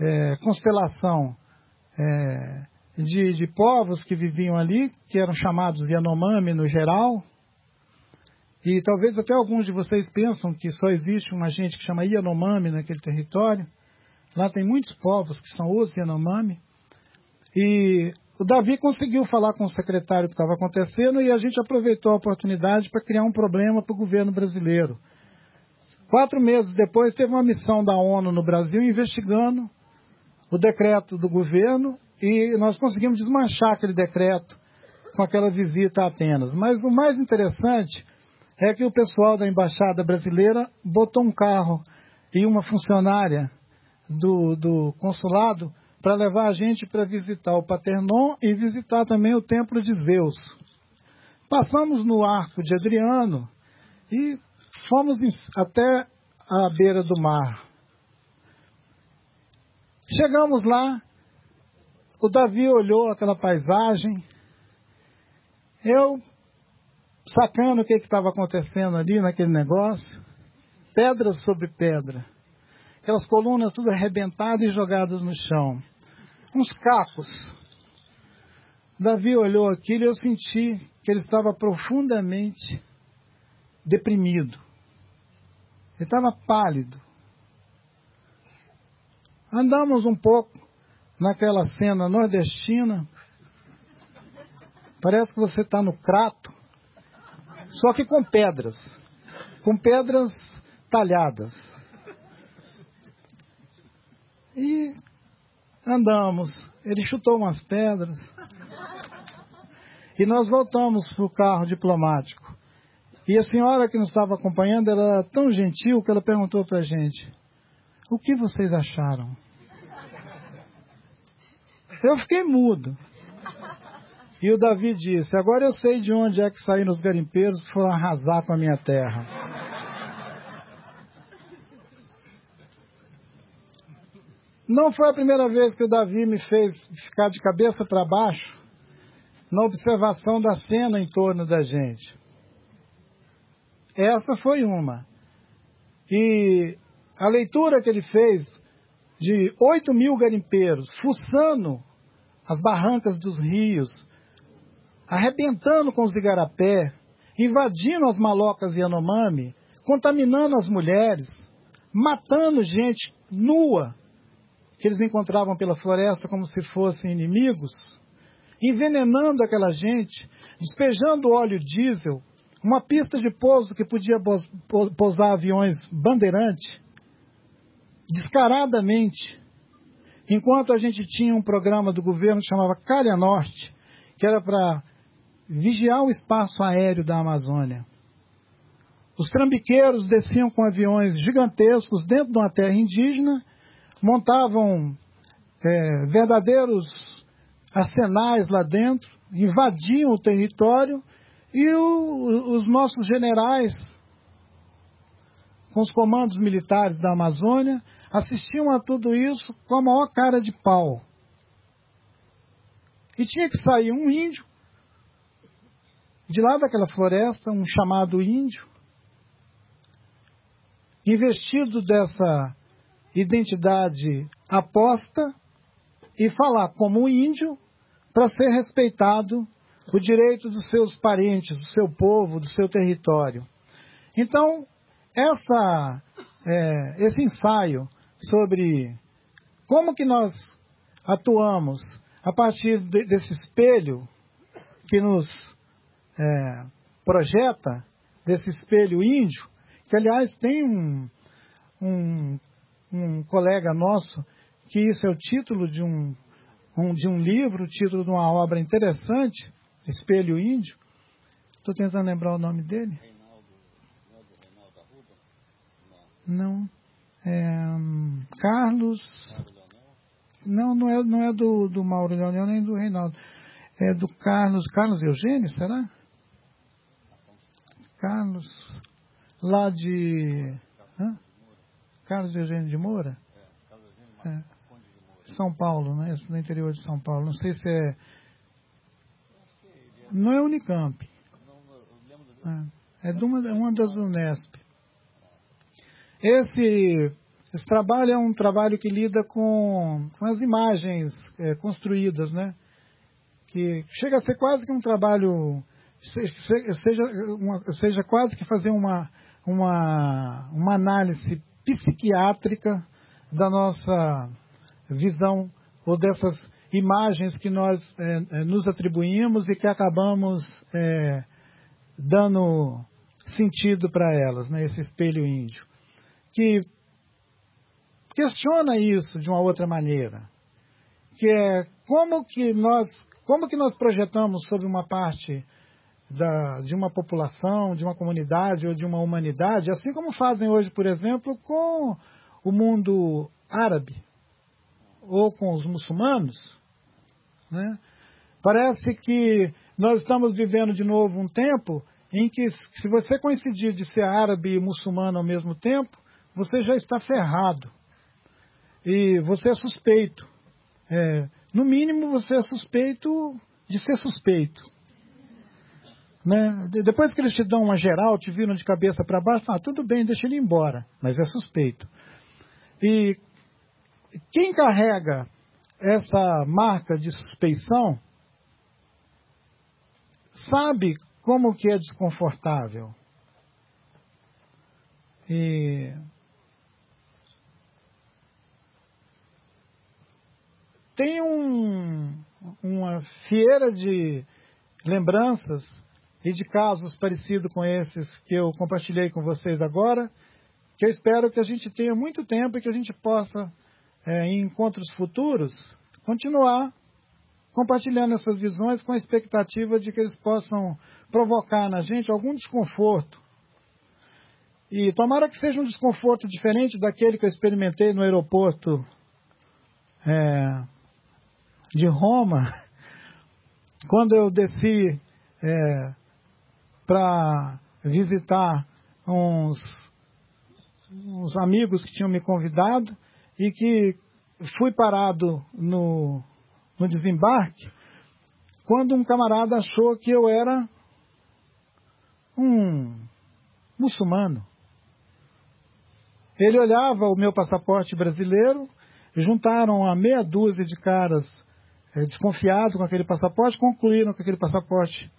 é, constelação é, de, de, povos que viviam ali, que eram chamados Yanomami no geral. E talvez até alguns de vocês pensam que só existe uma gente que chama Yanomami naquele território. Lá tem muitos povos que são os Yanomami. E o Davi conseguiu falar com o secretário que estava acontecendo e a gente aproveitou a oportunidade para criar um problema para o governo brasileiro. Quatro meses depois, teve uma missão da ONU no Brasil investigando o decreto do governo e nós conseguimos desmanchar aquele decreto com aquela visita a Atenas. Mas o mais interessante é que o pessoal da embaixada brasileira botou um carro e uma funcionária do, do consulado para levar a gente para visitar o Paternon e visitar também o Templo de Zeus. Passamos no Arco de Adriano e fomos até a beira do mar. Chegamos lá, o Davi olhou aquela paisagem, eu sacando o que estava acontecendo ali naquele negócio, pedra sobre pedra, aquelas colunas tudo arrebentadas e jogadas no chão uns cacos. Davi olhou aquilo e eu senti que ele estava profundamente deprimido. Ele estava pálido. Andamos um pouco naquela cena nordestina. Parece que você está no crato, só que com pedras. Com pedras talhadas. E Andamos. Ele chutou umas pedras. E nós voltamos para o carro diplomático. E a senhora que nos estava acompanhando, ela era tão gentil que ela perguntou para a gente: O que vocês acharam? Eu fiquei mudo. E o Davi disse: Agora eu sei de onde é que saíram os garimpeiros que foram arrasar com a minha terra. Não foi a primeira vez que o Davi me fez ficar de cabeça para baixo na observação da cena em torno da gente. Essa foi uma. E a leitura que ele fez de 8 mil garimpeiros fuçando as barrancas dos rios, arrebentando com os igarapé, invadindo as malocas Yanomami, contaminando as mulheres, matando gente nua, que eles encontravam pela floresta como se fossem inimigos, envenenando aquela gente, despejando óleo diesel, uma pista de pouso que podia pousar aviões bandeirante, descaradamente, enquanto a gente tinha um programa do governo que chamava Calha Norte, que era para vigiar o espaço aéreo da Amazônia. Os trambiqueiros desciam com aviões gigantescos dentro de uma terra indígena, montavam é, verdadeiros arsenais lá dentro, invadiam o território e o, os nossos generais, com os comandos militares da Amazônia, assistiam a tudo isso com a maior cara de pau. E tinha que sair um índio de lá daquela floresta, um chamado índio, investido dessa identidade aposta e falar como um índio para ser respeitado o direito dos seus parentes, do seu povo, do seu território. Então, essa, é, esse ensaio sobre como que nós atuamos a partir de, desse espelho que nos é, projeta, desse espelho índio, que aliás tem um, um, um colega nosso que isso é o título de um, um, de um livro, o título de uma obra interessante, Espelho Índio. Estou tentando lembrar o nome dele. Não. É, hum, Carlos. Não, não é, não é do, do Mauro Leonel nem do Reinaldo. É do Carlos. Carlos Eugênio, será? Carlos. Lá de. Hã? Carlos Eugênio de Moura? É. São Paulo, né? No interior de São Paulo. Não sei se é. Não é Unicamp. É, é de uma, uma das Unesp. Esse, esse trabalho é um trabalho que lida com, com as imagens é, construídas, né? Que chega a ser quase que um trabalho, seja, uma, seja quase que fazer uma, uma, uma análise psiquiátrica da nossa visão ou dessas imagens que nós é, é, nos atribuímos e que acabamos é, dando sentido para elas, né, esse espelho índio, que questiona isso de uma outra maneira, que é como que nós, como que nós projetamos sobre uma parte da, de uma população, de uma comunidade ou de uma humanidade, assim como fazem hoje, por exemplo, com o mundo árabe ou com os muçulmanos. Né? Parece que nós estamos vivendo de novo um tempo em que, se você coincidir de ser árabe e muçulmano ao mesmo tempo, você já está ferrado. E você é suspeito. É, no mínimo, você é suspeito de ser suspeito. Né? Depois que eles te dão uma geral, te viram de cabeça para baixo, ah, tudo bem, deixa ele embora, mas é suspeito. E quem carrega essa marca de suspeição sabe como que é desconfortável. E tem um, uma fieira de lembranças e de casos parecidos com esses que eu compartilhei com vocês agora, que eu espero que a gente tenha muito tempo e que a gente possa, é, em encontros futuros, continuar compartilhando essas visões com a expectativa de que eles possam provocar na gente algum desconforto. E tomara que seja um desconforto diferente daquele que eu experimentei no aeroporto é, de Roma, quando eu desci é, para visitar uns, uns amigos que tinham me convidado e que fui parado no, no desembarque quando um camarada achou que eu era um muçulmano. Ele olhava o meu passaporte brasileiro, juntaram a meia dúzia de caras é, desconfiados com aquele passaporte, concluíram que aquele passaporte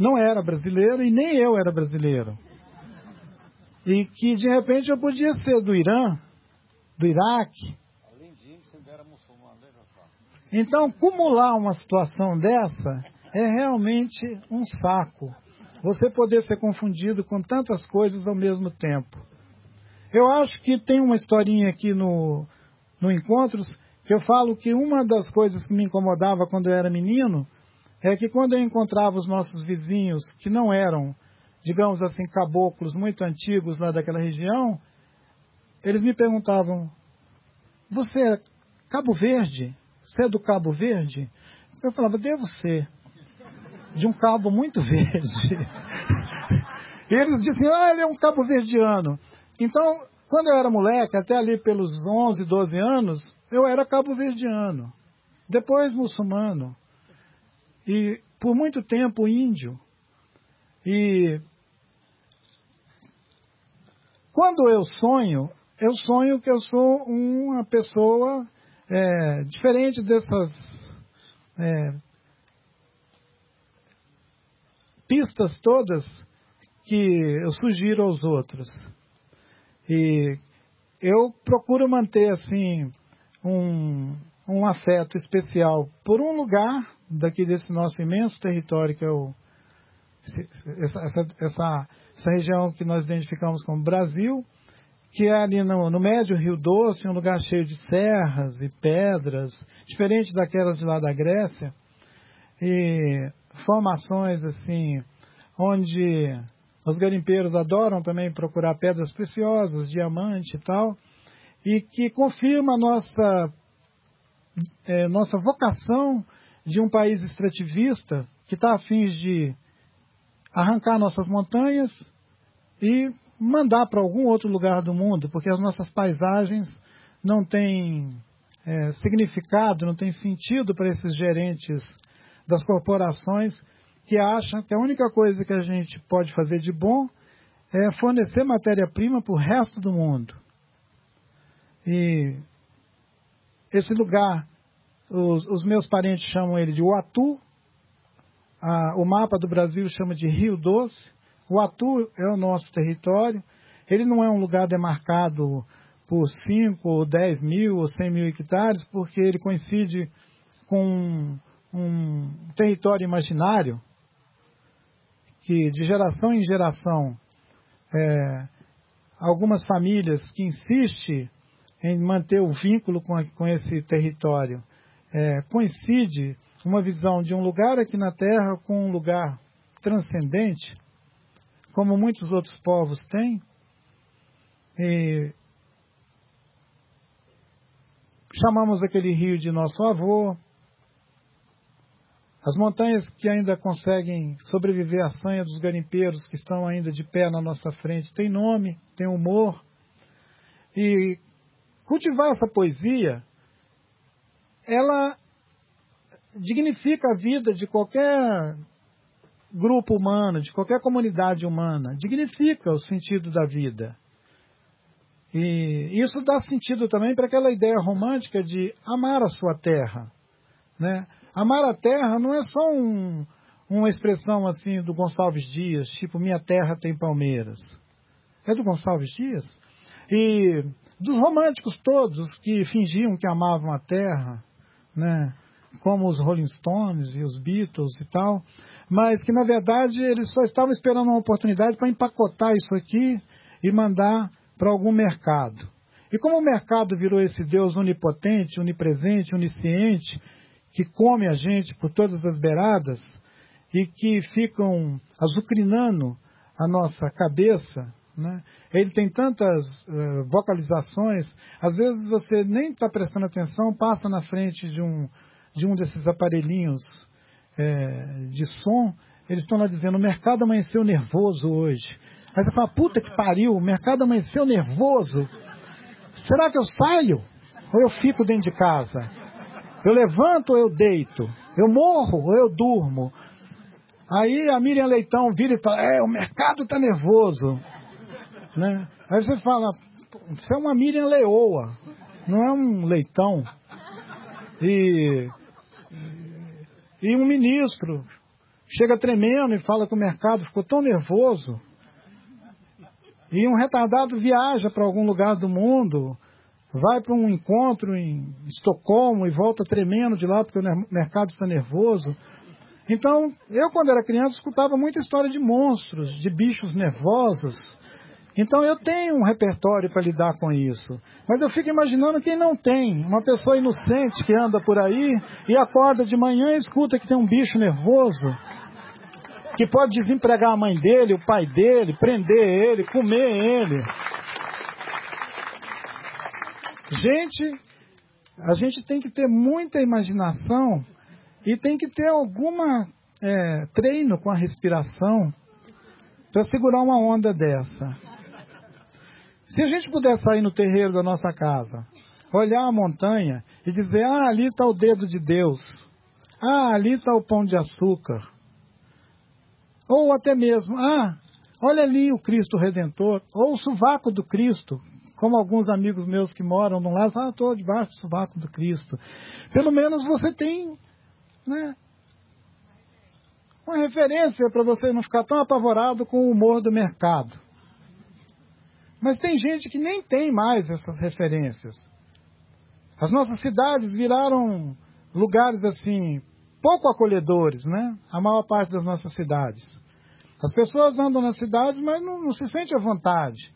não era brasileiro e nem eu era brasileiro. E que de repente eu podia ser do Irã, do Iraque. Então, acumular uma situação dessa é realmente um saco. Você poder ser confundido com tantas coisas ao mesmo tempo. Eu acho que tem uma historinha aqui no, no Encontros que eu falo que uma das coisas que me incomodava quando eu era menino é que quando eu encontrava os nossos vizinhos que não eram, digamos assim, caboclos muito antigos lá daquela região, eles me perguntavam: Você é Cabo Verde? Você é do Cabo Verde? Eu falava: Devo ser. De um cabo muito verde. e eles diziam: Ah, ele é um cabo verdiano. Então, quando eu era moleque, até ali pelos 11, 12 anos, eu era cabo verdiano. Depois muçulmano. E por muito tempo índio. E quando eu sonho, eu sonho que eu sou uma pessoa é, diferente dessas é, pistas todas que eu sugiro aos outros. E eu procuro manter assim um, um afeto especial por um lugar daqui desse nosso imenso território que é o, essa, essa, essa, essa região que nós identificamos como Brasil, que é ali no, no, médio Rio Doce, um lugar cheio de serras e pedras, diferente daquelas de lá da Grécia, e formações assim, onde os garimpeiros adoram também procurar pedras preciosas, diamante e tal, e que confirma a nossa, é, nossa vocação de um país extrativista que está a fim de arrancar nossas montanhas e mandar para algum outro lugar do mundo, porque as nossas paisagens não têm é, significado, não têm sentido para esses gerentes das corporações que acham que a única coisa que a gente pode fazer de bom é fornecer matéria-prima para o resto do mundo. E esse lugar, os, os meus parentes chamam ele de Uatu, a, o mapa do Brasil chama de Rio Doce. O Atu é o nosso território. Ele não é um lugar demarcado por 5 ou 10 mil ou 100 mil hectares, porque ele coincide com um, um território imaginário que de geração em geração é, algumas famílias que insistem em manter o vínculo com, com esse território é, coincide uma visão de um lugar aqui na Terra com um lugar transcendente, como muitos outros povos têm, e chamamos aquele rio de nosso avô, as montanhas que ainda conseguem sobreviver à sanha dos garimpeiros que estão ainda de pé na nossa frente têm nome, têm humor. E cultivar essa poesia, ela dignifica a vida de qualquer grupo humano, de qualquer comunidade humana, dignifica o sentido da vida. E isso dá sentido também para aquela ideia romântica de amar a sua terra, né? Amar a terra não é só um, uma expressão assim do Gonçalves Dias, tipo minha terra tem palmeiras. É do Gonçalves Dias? E dos românticos todos que fingiam que amavam a terra, né? como os Rolling Stones e os Beatles e tal, mas que na verdade eles só estavam esperando uma oportunidade para empacotar isso aqui e mandar para algum mercado. E como o mercado virou esse Deus onipotente, onipresente, onisciente, que come a gente por todas as beiradas e que ficam azucrinando a nossa cabeça. Né? Ele tem tantas uh, vocalizações, às vezes você nem está prestando atenção, passa na frente de um, de um desses aparelhinhos é, de som, eles estão lá dizendo: o mercado amanheceu nervoso hoje. Aí você fala: puta que pariu, o mercado amanheceu nervoso. Será que eu saio? Ou eu fico dentro de casa? Eu levanto ou eu deito? Eu morro ou eu durmo? Aí a Miriam Leitão vira e fala, é, o mercado está nervoso. Né? Aí você fala, você é uma Miriam Leoa, não é um leitão. E, e um ministro chega tremendo e fala que o mercado ficou tão nervoso. E um retardado viaja para algum lugar do mundo vai para um encontro em Estocolmo e volta tremendo de lá porque o mercado está nervoso. Então, eu quando era criança escutava muita história de monstros, de bichos nervosos. Então eu tenho um repertório para lidar com isso. Mas eu fico imaginando quem não tem. Uma pessoa inocente que anda por aí e acorda de manhã e escuta que tem um bicho nervoso que pode desempregar a mãe dele, o pai dele, prender ele, comer ele. Gente, a gente tem que ter muita imaginação e tem que ter alguma é, treino com a respiração para segurar uma onda dessa. Se a gente puder sair no terreiro da nossa casa, olhar a montanha e dizer: ah, ali está o dedo de Deus, ah, ali está o pão de açúcar, ou até mesmo, ah, olha ali o Cristo Redentor, ou o sovaco do Cristo, como alguns amigos meus que moram num lado, ah, estou debaixo do sovaco do Cristo. Pelo menos você tem né, uma referência para você não ficar tão apavorado com o humor do mercado. Mas tem gente que nem tem mais essas referências. As nossas cidades viraram lugares assim, pouco acolhedores, né? A maior parte das nossas cidades. As pessoas andam na cidade, mas não, não se sentem à vontade.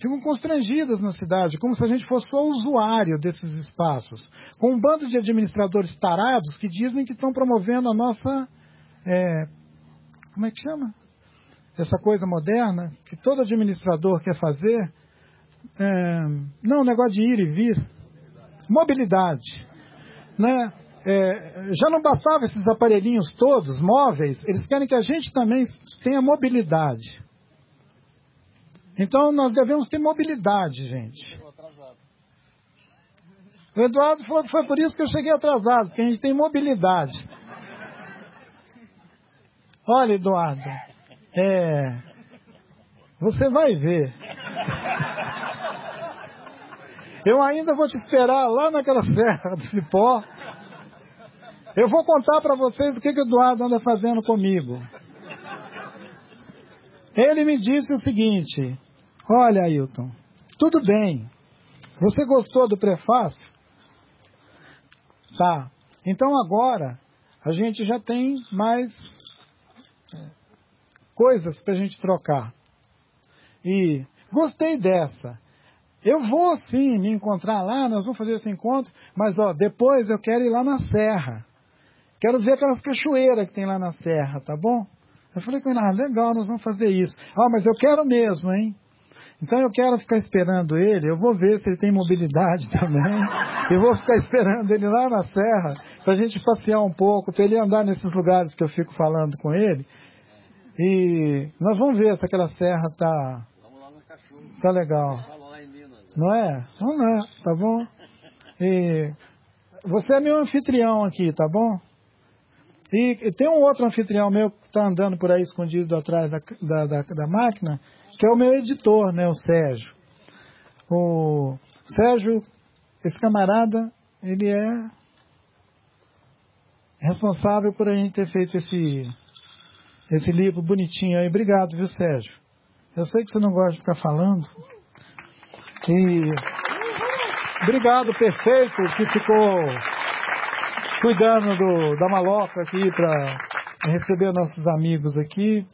Ficam constrangidas na cidade, como se a gente fosse só usuário desses espaços. Com um bando de administradores tarados que dizem que estão promovendo a nossa. É, como é que chama? Essa coisa moderna que todo administrador quer fazer. É, não, negócio de ir e vir. Mobilidade. Né? é, já não bastava esses aparelhinhos todos, móveis, eles querem que a gente também tenha mobilidade. Então nós devemos ter mobilidade, gente. O Eduardo falou que foi por isso que eu cheguei atrasado, porque a gente tem mobilidade. Olha, Eduardo, é, você vai ver. Eu ainda vou te esperar lá naquela serra do Cipó eu vou contar para vocês o que, que o Eduardo anda fazendo comigo. Ele me disse o seguinte: Olha, Ailton, tudo bem. Você gostou do prefácio? Tá. Então agora a gente já tem mais coisas para a gente trocar. E gostei dessa. Eu vou sim me encontrar lá, nós vamos fazer esse encontro, mas ó, depois eu quero ir lá na serra. Quero ver aquelas cachoeiras que tem lá na serra, tá bom? Eu falei com ele, ah, legal, nós vamos fazer isso. Ah, mas eu quero mesmo, hein? Então eu quero ficar esperando ele, eu vou ver se ele tem mobilidade também. Eu vou ficar esperando ele lá na serra, para a gente passear um pouco, para ele andar nesses lugares que eu fico falando com ele. E nós vamos ver se aquela serra tá, tá legal. Não é? Vamos lá, tá bom? E você é meu anfitrião aqui, tá bom? E, tem um outro anfitrião meu que está andando por aí escondido atrás da, da, da, da, máquina, que é o meu editor, né, o Sérgio. O Sérgio, esse camarada, ele é responsável por a gente ter feito esse, esse livro bonitinho aí. Obrigado, viu, Sérgio? Eu sei que você não gosta de ficar falando. E obrigado, perfeito, que ficou cuidando do, da maloca aqui para receber nossos amigos aqui.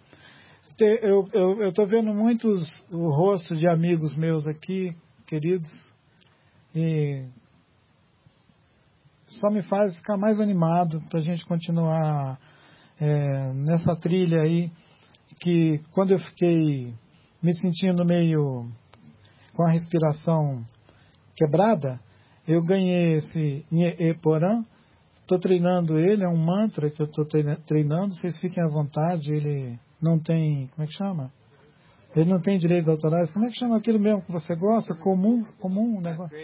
Eu estou vendo muitos rostos de amigos meus aqui, queridos, e só me faz ficar mais animado para a gente continuar é, nessa trilha aí, que quando eu fiquei me sentindo meio com a respiração quebrada, eu ganhei esse Eporã, Estou treinando ele, é um mantra que eu estou treinando, vocês fiquem à vontade, ele não tem, como é que chama? Ele não tem direitos autorais, como é que chama aquilo mesmo que você gosta? Comum, comum, negócio.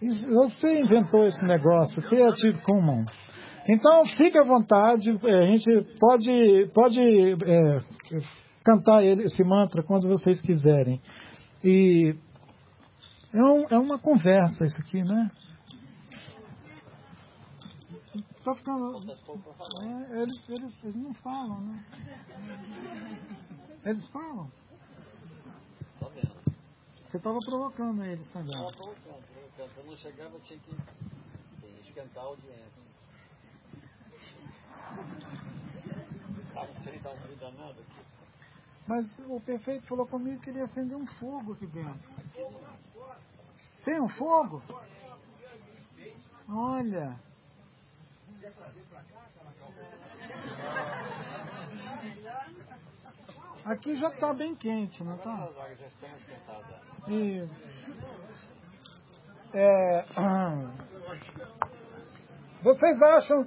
Você inventou esse negócio, Creative Commons. Então, fique à vontade, é, a gente pode, pode é, cantar esse mantra quando vocês quiserem. E é, um, é uma conversa isso aqui, né? Tá ficando. É, eles, eles, eles não falam, né? Eles falam. Você estava provocando eles também. Estava provocando, provocando. Eu chegava, eu tinha que esquentar a audiência. Tá, um frio danado aqui. Mas o prefeito falou comigo que ele ia acender um fogo aqui dentro. Tem um fogo? Olha. Aqui já está bem quente, não está? E, é, vocês acham,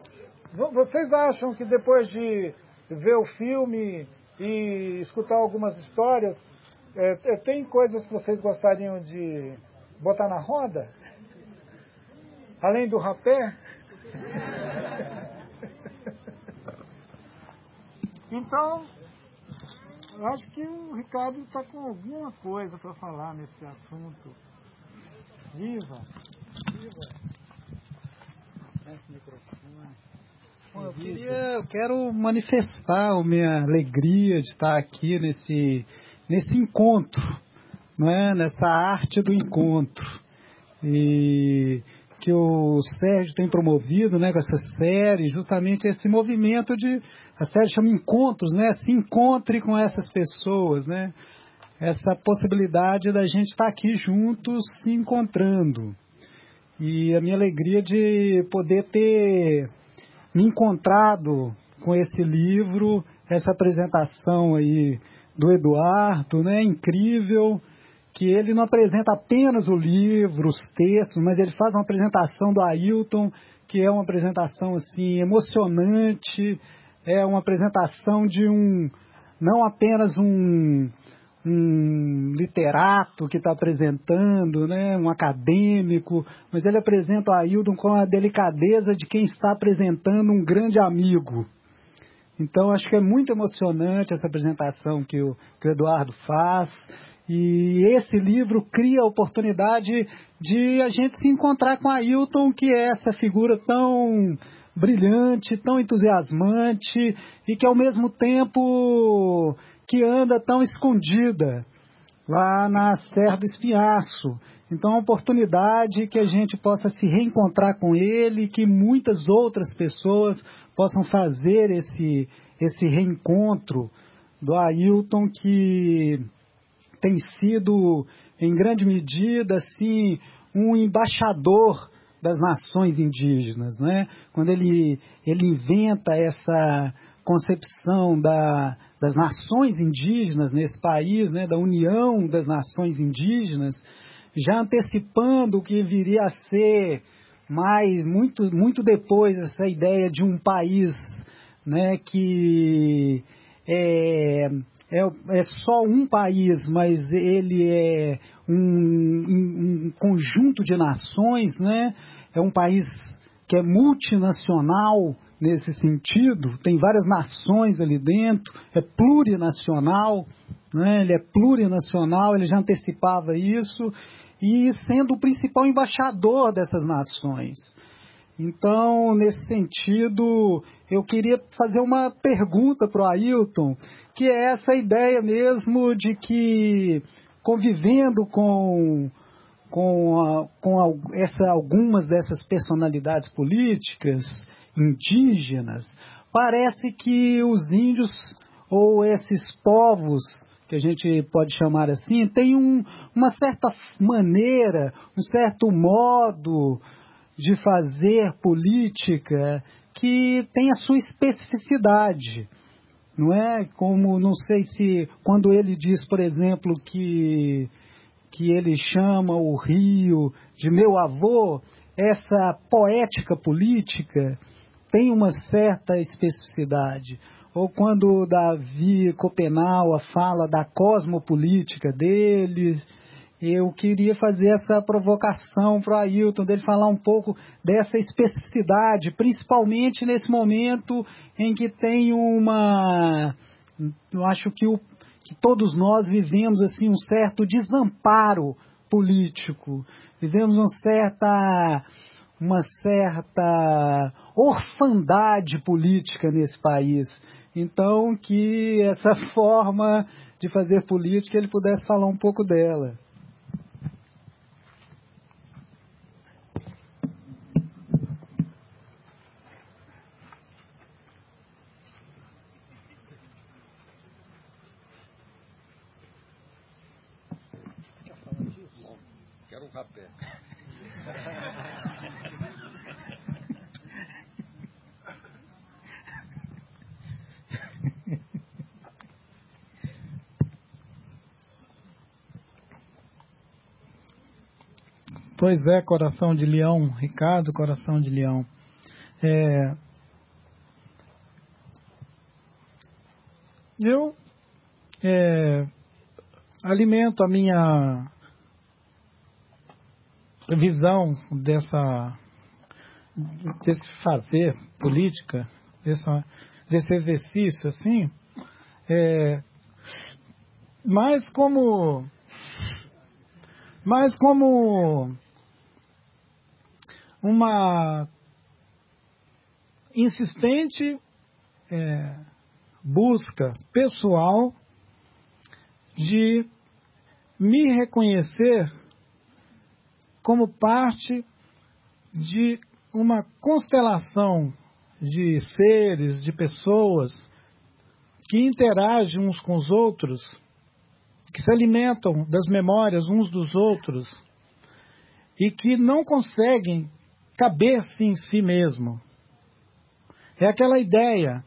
vocês acham que depois de ver o filme e escutar algumas histórias, é, é, tem coisas que vocês gostariam de botar na roda? Além do rapé? Então, acho que o Ricardo está com alguma coisa para falar nesse assunto. Viva! Viva! Esse microfone. Bom, eu, queria, eu quero manifestar a minha alegria de estar aqui nesse, nesse encontro, não é? nessa arte do encontro. E que o Sérgio tem promovido né, com essa série, justamente esse movimento de. A série chama Encontros, né? Se encontre com essas pessoas, né? Essa possibilidade da gente estar aqui juntos se encontrando. E a minha alegria de poder ter me encontrado com esse livro, essa apresentação aí do Eduardo, né? Incrível que ele não apresenta apenas o livro, os textos, mas ele faz uma apresentação do Ailton, que é uma apresentação assim emocionante, é uma apresentação de um não apenas um, um literato que está apresentando, né, um acadêmico, mas ele apresenta o Ailton com a delicadeza de quem está apresentando um grande amigo. Então, acho que é muito emocionante essa apresentação que o, que o Eduardo faz. E esse livro cria a oportunidade de a gente se encontrar com Ailton, que é essa figura tão brilhante, tão entusiasmante e que ao mesmo tempo que anda tão escondida lá na Serra do Espinhaço. Então, é uma oportunidade que a gente possa se reencontrar com ele, que muitas outras pessoas possam fazer esse, esse reencontro do Ailton que tem sido, em grande medida, assim, um embaixador das nações indígenas, né? Quando ele, ele inventa essa concepção da, das nações indígenas nesse país, né? Da união das nações indígenas, já antecipando o que viria a ser mais muito muito depois essa ideia de um país, né? Que é, é, é só um país, mas ele é um, um, conjunto de nações, né? É um país que é multinacional nesse sentido, tem várias nações ali dentro, é plurinacional, né? ele é plurinacional, ele já antecipava isso, e sendo o principal embaixador dessas nações. Então, nesse sentido, eu queria fazer uma pergunta para o Ailton, que é essa ideia mesmo de que convivendo com, com, a, com a, essa, algumas dessas personalidades políticas indígenas, parece que os índios ou esses povos que a gente pode chamar assim, têm um, uma certa maneira, um certo modo de fazer política que tem a sua especificidade não é? Como, não sei se, quando ele diz, por exemplo, que, que ele chama o rio de meu avô, essa poética política tem uma certa especificidade. Ou quando Davi Copenau fala da cosmopolítica dele, eu queria fazer essa provocação para o Ailton, dele falar um pouco dessa especificidade, principalmente nesse momento em que tem uma. Eu acho que, o, que todos nós vivemos assim um certo desamparo político, vivemos uma certa, uma certa orfandade política nesse país. Então, que essa forma de fazer política ele pudesse falar um pouco dela. Quero um rapé. Pois é, coração de leão, Ricardo, coração de leão. É, eu é, alimento a minha visão dessa desse fazer política, dessa, desse exercício assim, é, mais como mais como uma insistente é, busca pessoal de me reconhecer como parte de uma constelação de seres, de pessoas que interagem uns com os outros, que se alimentam das memórias uns dos outros e que não conseguem caber-se em si mesmo. É aquela ideia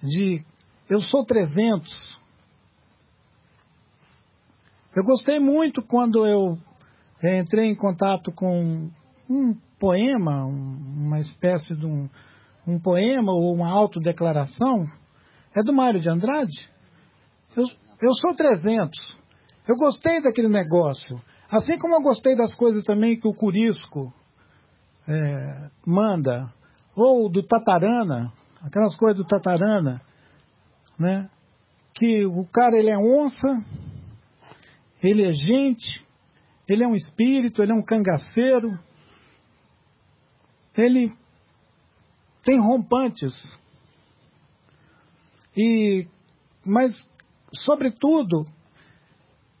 de eu sou 300. Eu gostei muito quando eu entrei em contato com um poema, uma espécie de um, um poema ou uma autodeclaração. É do Mário de Andrade? Eu, eu sou 300. Eu gostei daquele negócio. Assim como eu gostei das coisas também que o Curisco é, manda, ou do Tatarana, aquelas coisas do Tatarana, né? Que o cara ele é onça, ele é gente, ele é um espírito, ele é um cangaceiro, ele tem rompantes. E mas sobretudo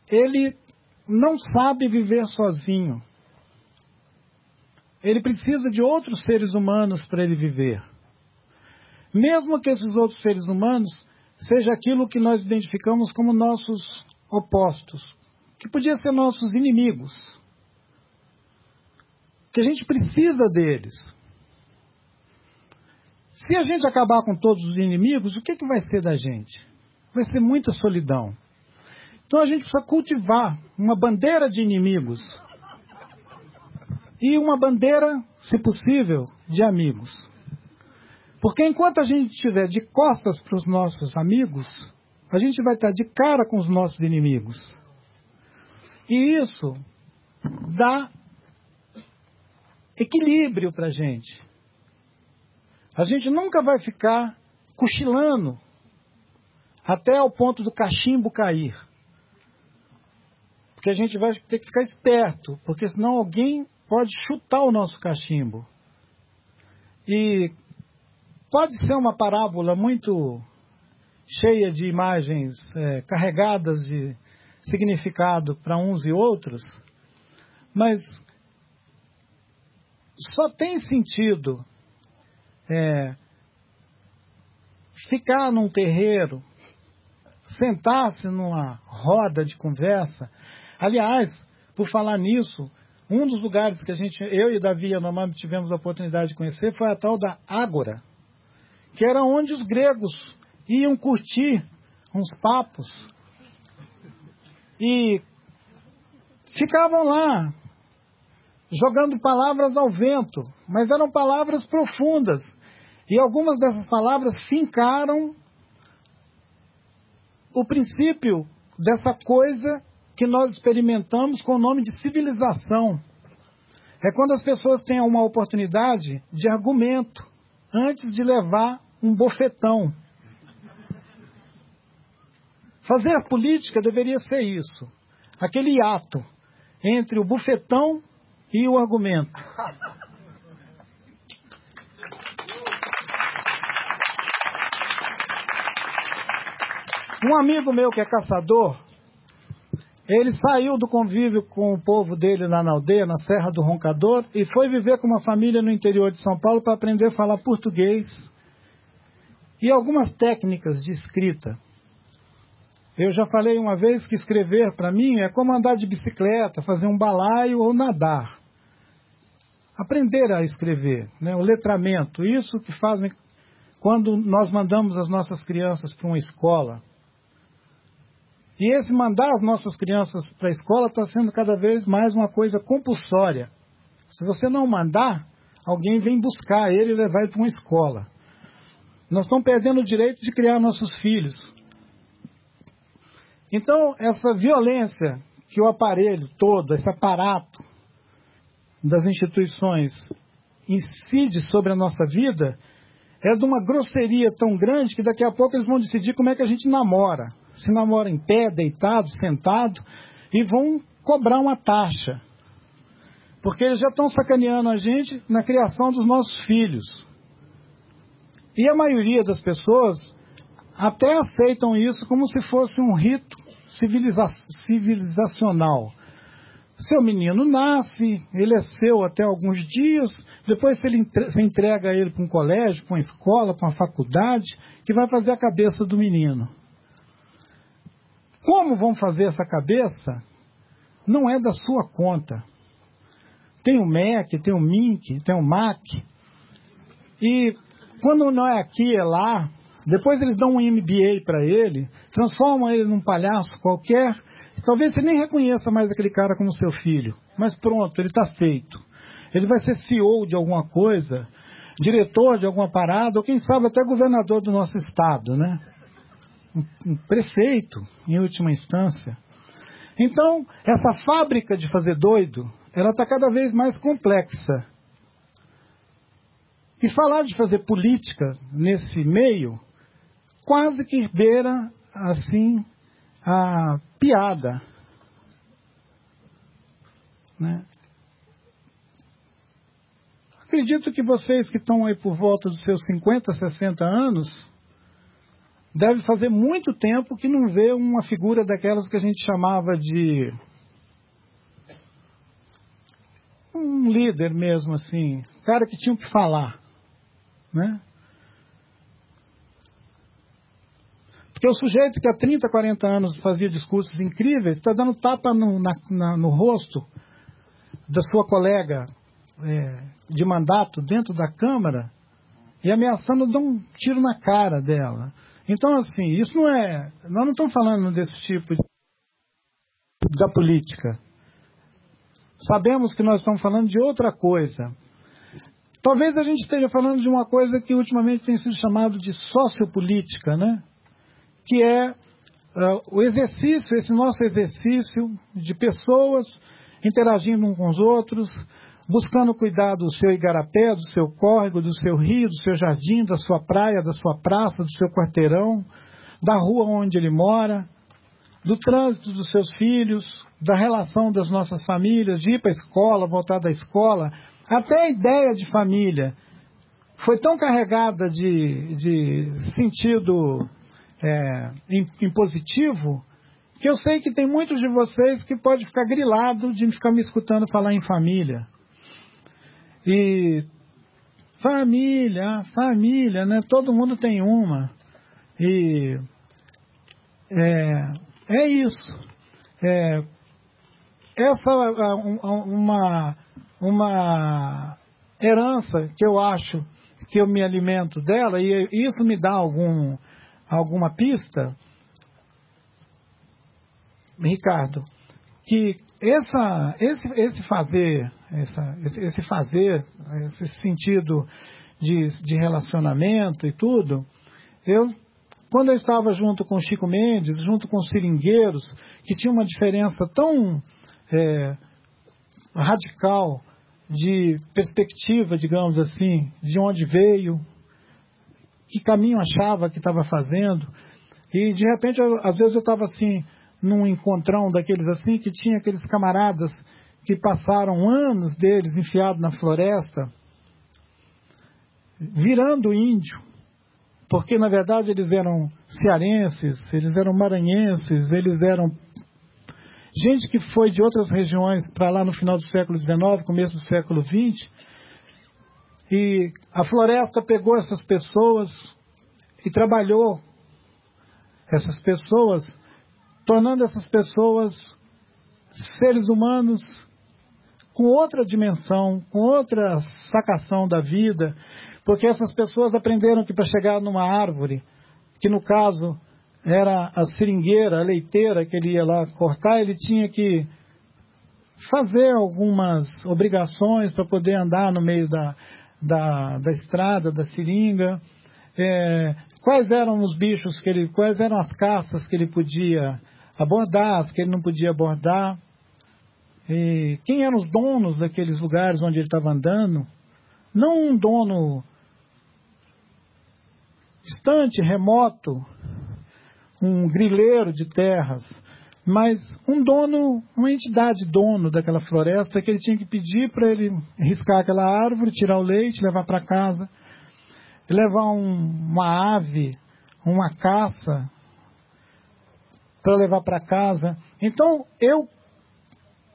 ele não sabe viver sozinho. Ele precisa de outros seres humanos para ele viver. Mesmo que esses outros seres humanos seja aquilo que nós identificamos como nossos opostos, que podia ser nossos inimigos. Que a gente precisa deles. Se a gente acabar com todos os inimigos, o que, que vai ser da gente? Vai ser muita solidão. Então a gente precisa cultivar uma bandeira de inimigos e uma bandeira, se possível, de amigos. Porque enquanto a gente estiver de costas para os nossos amigos, a gente vai estar de cara com os nossos inimigos. E isso dá equilíbrio para a gente. A gente nunca vai ficar cochilando até o ponto do cachimbo cair. Porque a gente vai ter que ficar esperto, porque senão alguém pode chutar o nosso cachimbo. E pode ser uma parábola muito cheia de imagens é, carregadas de significado para uns e outros, mas só tem sentido é, ficar num terreiro, sentar-se numa roda de conversa. Aliás, por falar nisso, um dos lugares que a gente, eu e Davi Yanomami tivemos a oportunidade de conhecer foi a tal da Ágora, que era onde os gregos iam curtir uns papos e ficavam lá jogando palavras ao vento, mas eram palavras profundas. E algumas dessas palavras fincaram o princípio dessa coisa que nós experimentamos com o nome de civilização. É quando as pessoas têm uma oportunidade de argumento antes de levar um bofetão. Fazer a política deveria ser isso. Aquele ato entre o bufetão e o argumento. Um amigo meu que é caçador, ele saiu do convívio com o povo dele lá na aldeia, na Serra do Roncador, e foi viver com uma família no interior de São Paulo para aprender a falar português e algumas técnicas de escrita. Eu já falei uma vez que escrever para mim é como andar de bicicleta, fazer um balaio ou nadar. Aprender a escrever, né? o letramento, isso que faz quando nós mandamos as nossas crianças para uma escola. E esse mandar as nossas crianças para a escola está sendo cada vez mais uma coisa compulsória. Se você não mandar, alguém vem buscar ele e levar ele para uma escola. Nós estamos perdendo o direito de criar nossos filhos. Então, essa violência que o aparelho todo, esse aparato das instituições incide sobre a nossa vida, é de uma grosseria tão grande que daqui a pouco eles vão decidir como é que a gente namora. Se namora em pé, deitado, sentado, e vão cobrar uma taxa. Porque eles já estão sacaneando a gente na criação dos nossos filhos. E a maioria das pessoas até aceitam isso como se fosse um rito civiliza civilizacional. Seu menino nasce, ele é seu até alguns dias, depois você, entrega ele para um colégio, para uma escola, para uma faculdade, que vai fazer a cabeça do menino. Como vão fazer essa cabeça? Não é da sua conta. Tem o MEC, tem o MINC, tem o MAC. E quando não é aqui, é lá. Depois eles dão um MBA para ele, transformam ele num palhaço qualquer. Talvez você nem reconheça mais aquele cara como seu filho. Mas pronto, ele está feito. Ele vai ser CEO de alguma coisa, diretor de alguma parada, ou quem sabe até governador do nosso estado, né? Um, prefeito, em última instância. Então, essa fábrica de fazer doido, ela está cada vez mais complexa. E falar de fazer política nesse meio quase que beira, assim, a piada. Né? Acredito que vocês que estão aí por volta dos seus 50, 60 anos, devem fazer muito tempo que não vê uma figura daquelas que a gente chamava de um líder mesmo, assim, cara que tinha o que falar. Né? Porque o sujeito que há 30, 40 anos fazia discursos incríveis está dando tapa no, na, na, no rosto da sua colega é, de mandato dentro da Câmara e ameaçando dar um tiro na cara dela. Então, assim, isso não é. Nós não estamos falando desse tipo de, da política. Sabemos que nós estamos falando de outra coisa. Talvez a gente esteja falando de uma coisa que ultimamente tem sido chamado de sociopolítica, né? Que é uh, o exercício, esse nosso exercício de pessoas interagindo uns com os outros, buscando cuidar do seu igarapé, do seu córrego, do seu rio, do seu jardim, da sua praia, da sua praça, do seu quarteirão, da rua onde ele mora, do trânsito dos seus filhos, da relação das nossas famílias, de ir para a escola, voltar da escola, até a ideia de família foi tão carregada de, de sentido é, impositivo que eu sei que tem muitos de vocês que pode ficar grilado de ficar me escutando falar em família. E família, família, né? Todo mundo tem uma. E é, é isso. É, essa uma uma herança que eu acho que eu me alimento dela, e isso me dá algum, alguma pista, Ricardo, que essa, esse, esse fazer, essa, esse, esse fazer, esse sentido de, de relacionamento e tudo, eu quando eu estava junto com Chico Mendes, junto com os seringueiros, que tinha uma diferença tão é, radical de perspectiva, digamos assim, de onde veio, que caminho achava que estava fazendo. E de repente, eu, às vezes eu estava assim, num encontrão daqueles assim, que tinha aqueles camaradas que passaram anos deles enfiados na floresta, virando índio, porque na verdade eles eram cearenses, eles eram maranhenses, eles eram Gente que foi de outras regiões para lá no final do século XIX, começo do século XX, e a floresta pegou essas pessoas e trabalhou essas pessoas tornando essas pessoas seres humanos com outra dimensão, com outra sacação da vida, porque essas pessoas aprenderam que para chegar numa árvore, que no caso era a seringueira, a leiteira que ele ia lá cortar, ele tinha que fazer algumas obrigações para poder andar no meio da, da, da estrada, da seringa. É, quais eram os bichos que ele, quais eram as caças que ele podia abordar, as que ele não podia abordar. E quem eram os donos daqueles lugares onde ele estava andando? Não um dono distante, remoto, um grileiro de terras, mas um dono, uma entidade dono daquela floresta que ele tinha que pedir para ele riscar aquela árvore, tirar o leite, levar para casa, levar um, uma ave, uma caça para levar para casa. Então eu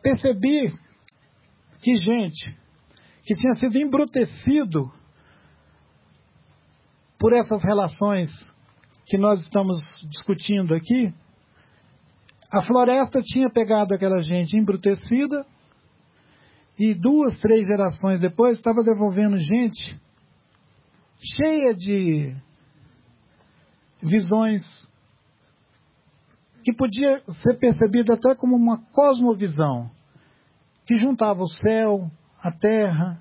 percebi que gente que tinha sido embrutecido por essas relações que nós estamos discutindo aqui, a floresta tinha pegado aquela gente embrutecida e duas, três gerações depois estava devolvendo gente cheia de visões que podia ser percebida até como uma cosmovisão, que juntava o céu, a terra,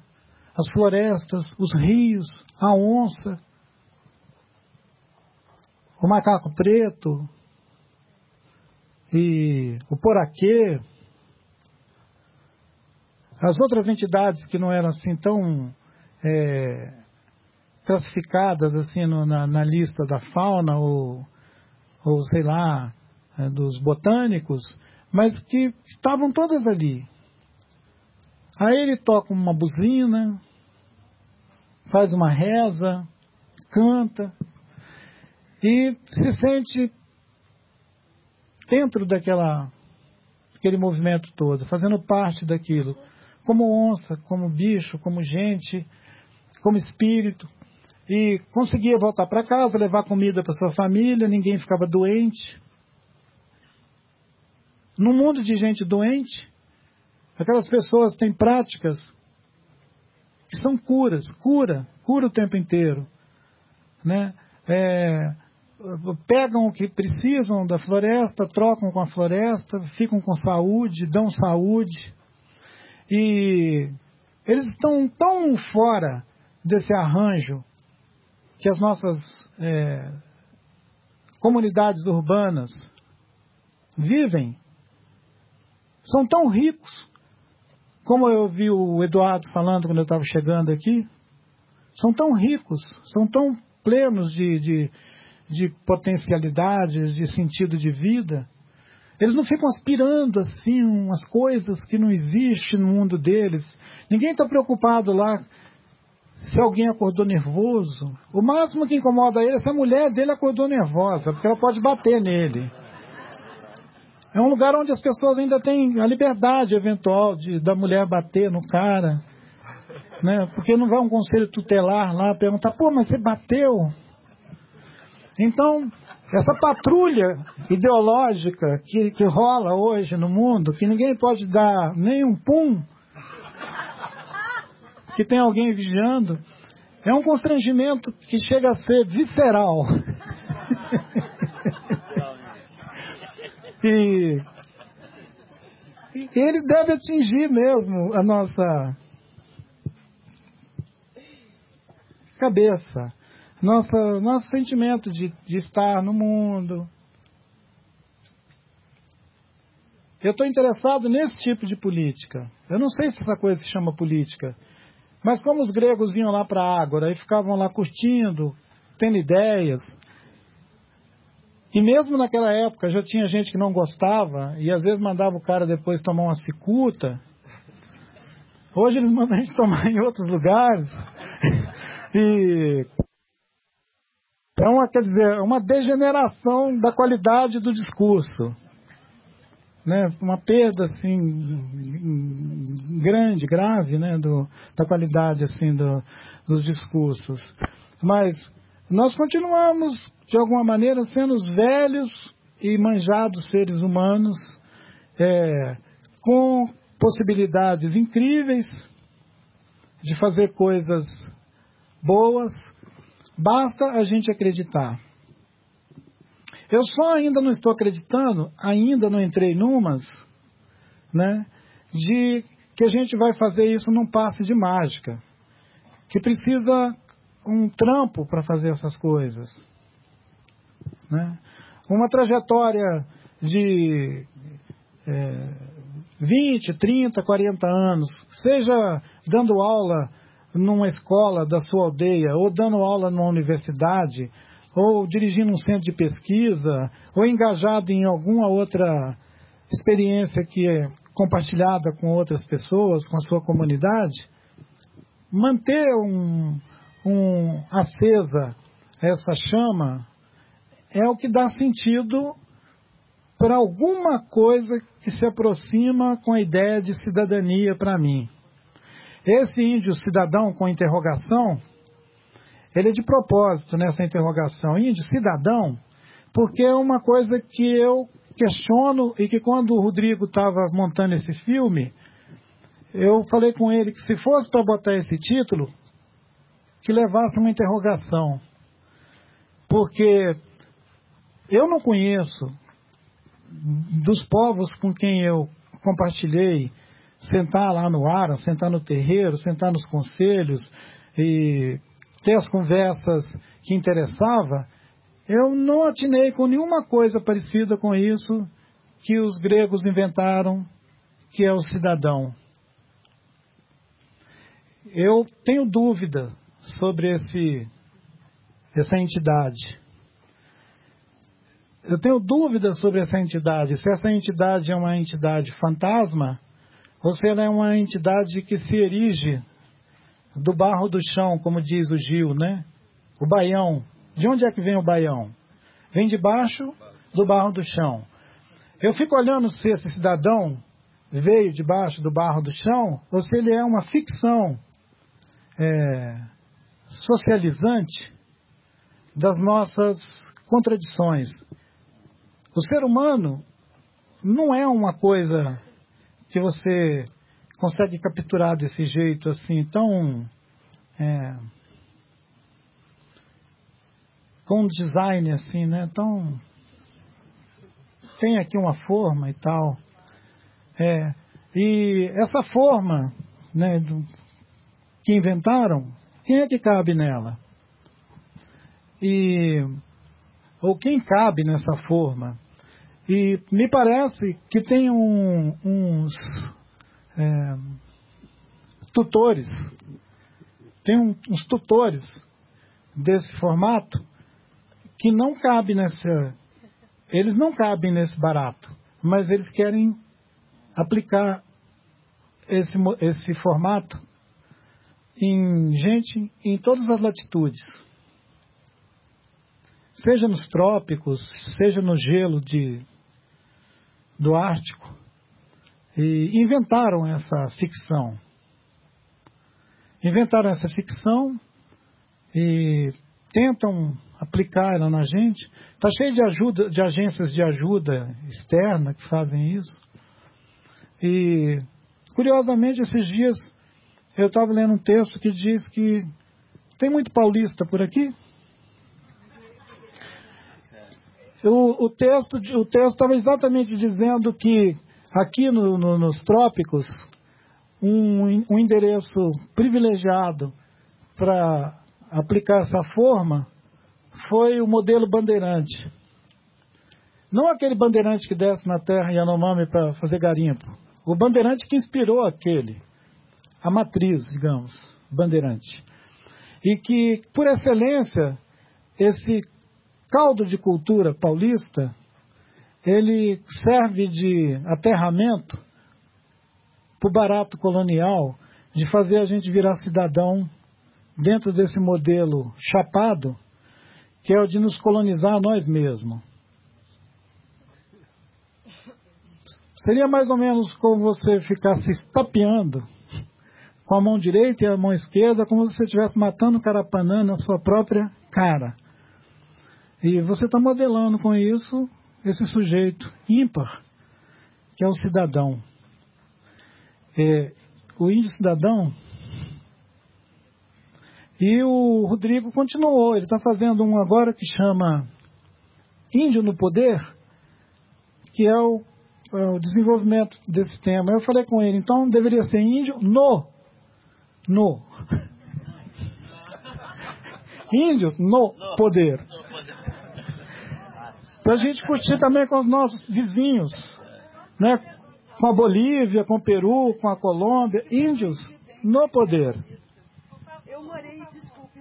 as florestas, os rios, a onça, o macaco preto, e o Poraquê, as outras entidades que não eram assim tão é, classificadas assim no, na, na, lista da fauna ou, ou sei lá é, dos botânicos, mas que estavam todas ali. Aí ele toca uma buzina, faz uma reza, canta e se sente dentro daquela aquele movimento todo, fazendo parte daquilo, como onça, como bicho, como gente, como espírito, e conseguia voltar para casa, levar comida para sua família, ninguém ficava doente. No mundo de gente doente, aquelas pessoas têm práticas que são curas, cura, cura o tempo inteiro, né? É, pegam o que precisam da floresta, trocam com a floresta, ficam com saúde, dão saúde. E eles estão tão fora desse arranjo que as nossas é, comunidades urbanas vivem, são tão ricos, como eu vi o Eduardo falando quando eu estava chegando aqui, são tão ricos, são tão plenos de, de de potencialidades, de sentido de vida, eles não ficam aspirando assim umas coisas que não existem no mundo deles. Ninguém está preocupado lá se alguém acordou nervoso. O máximo que incomoda ele é se a mulher dele acordou nervosa, porque ela pode bater nele. É um lugar onde as pessoas ainda têm a liberdade eventual de da mulher bater no cara. Né? Porque não vai um conselho tutelar lá perguntar, pô, mas você bateu? Então, essa patrulha ideológica que, que rola hoje no mundo, que ninguém pode dar nem um pum, que tem alguém vigiando, é um constrangimento que chega a ser visceral. e, e ele deve atingir mesmo a nossa cabeça nossa, nosso sentimento de, de estar no mundo. Eu estou interessado nesse tipo de política. Eu não sei se essa coisa se chama política. Mas como os gregos iam lá para a Ágora e ficavam lá curtindo, tendo ideias, e mesmo naquela época já tinha gente que não gostava e às vezes mandava o cara depois tomar uma cicuta. Hoje eles mandam a gente tomar em outros lugares. e é uma, quer dizer, uma degeneração da qualidade do discurso. Né? Uma perda assim grande, grave, né? Do, da qualidade assim do, dos discursos. Mas nós continuamos de alguma maneira sendo os velhos e manjados seres humanos é, com possibilidades incríveis de fazer coisas boas, basta a gente acreditar. Eu só ainda não estou acreditando, ainda não entrei numas, né, de que a gente vai fazer isso num passe de mágica, que precisa um trampo para fazer essas coisas. Né? Uma trajetória de é, 20, 30, 40 anos, seja dando aula numa escola da sua aldeia, ou dando aula numa universidade, ou dirigindo um centro de pesquisa, ou engajado em alguma outra experiência que é compartilhada com outras pessoas, com a sua comunidade, manter um, um acesa essa chama é o que dá sentido para alguma coisa que se aproxima com a ideia de cidadania para mim. Esse índio cidadão com interrogação, ele é de propósito nessa interrogação. Índio cidadão, porque é uma coisa que eu questiono e que quando o Rodrigo estava montando esse filme, eu falei com ele que se fosse para botar esse título, que levasse uma interrogação. Porque eu não conheço dos povos com quem eu compartilhei sentar lá no ar, sentar no terreiro, sentar nos conselhos e ter as conversas que interessava, eu não atinei com nenhuma coisa parecida com isso que os gregos inventaram, que é o cidadão. Eu tenho dúvida sobre esse, essa entidade. Eu tenho dúvida sobre essa entidade. Se essa entidade é uma entidade fantasma ela é uma entidade que se erige do barro do chão, como diz o Gil, né? O baião. De onde é que vem o baião? Vem de baixo do barro do chão. Eu fico olhando se esse cidadão veio debaixo do barro do chão ou se ele é uma ficção é, socializante das nossas contradições. O ser humano não é uma coisa que você consegue capturar desse jeito assim, tão. É, com design assim, né? Tão. Tem aqui uma forma e tal. É, e essa forma né, do, que inventaram, quem é que cabe nela? E ou quem cabe nessa forma? E me parece que tem um, uns é, tutores, tem um, uns tutores desse formato que não cabe nessa. Eles não cabem nesse barato, mas eles querem aplicar esse, esse formato em gente em todas as latitudes. Seja nos trópicos, seja no gelo de, do Ártico. E inventaram essa ficção. Inventaram essa ficção e tentam aplicar ela na gente. Está cheio de ajuda, de agências de ajuda externa que fazem isso. E curiosamente esses dias eu estava lendo um texto que diz que tem muito paulista por aqui. O, o texto estava exatamente dizendo que aqui no, no, nos trópicos um, um endereço privilegiado para aplicar essa forma foi o modelo bandeirante. Não aquele bandeirante que desce na terra Yanomami para fazer garimpo. O bandeirante que inspirou aquele a matriz, digamos, bandeirante. E que, por excelência, esse caldo de cultura paulista, ele serve de aterramento para o barato colonial de fazer a gente virar cidadão dentro desse modelo chapado, que é o de nos colonizar nós mesmos. Seria mais ou menos como você ficar se estapeando com a mão direita e a mão esquerda, como se você estivesse matando o carapanã na sua própria cara. E você está modelando com isso esse sujeito ímpar, que é o cidadão. É, o índio cidadão. E o Rodrigo continuou, ele está fazendo um agora que chama Índio no Poder, que é o, é o, desenvolvimento desse tema. Eu falei com ele, então deveria ser índio no. No. índio no poder. Para a gente curtir também com os nossos vizinhos, né? com a Bolívia, com o Peru, com a Colômbia, índios no poder. Eu morei, desculpe,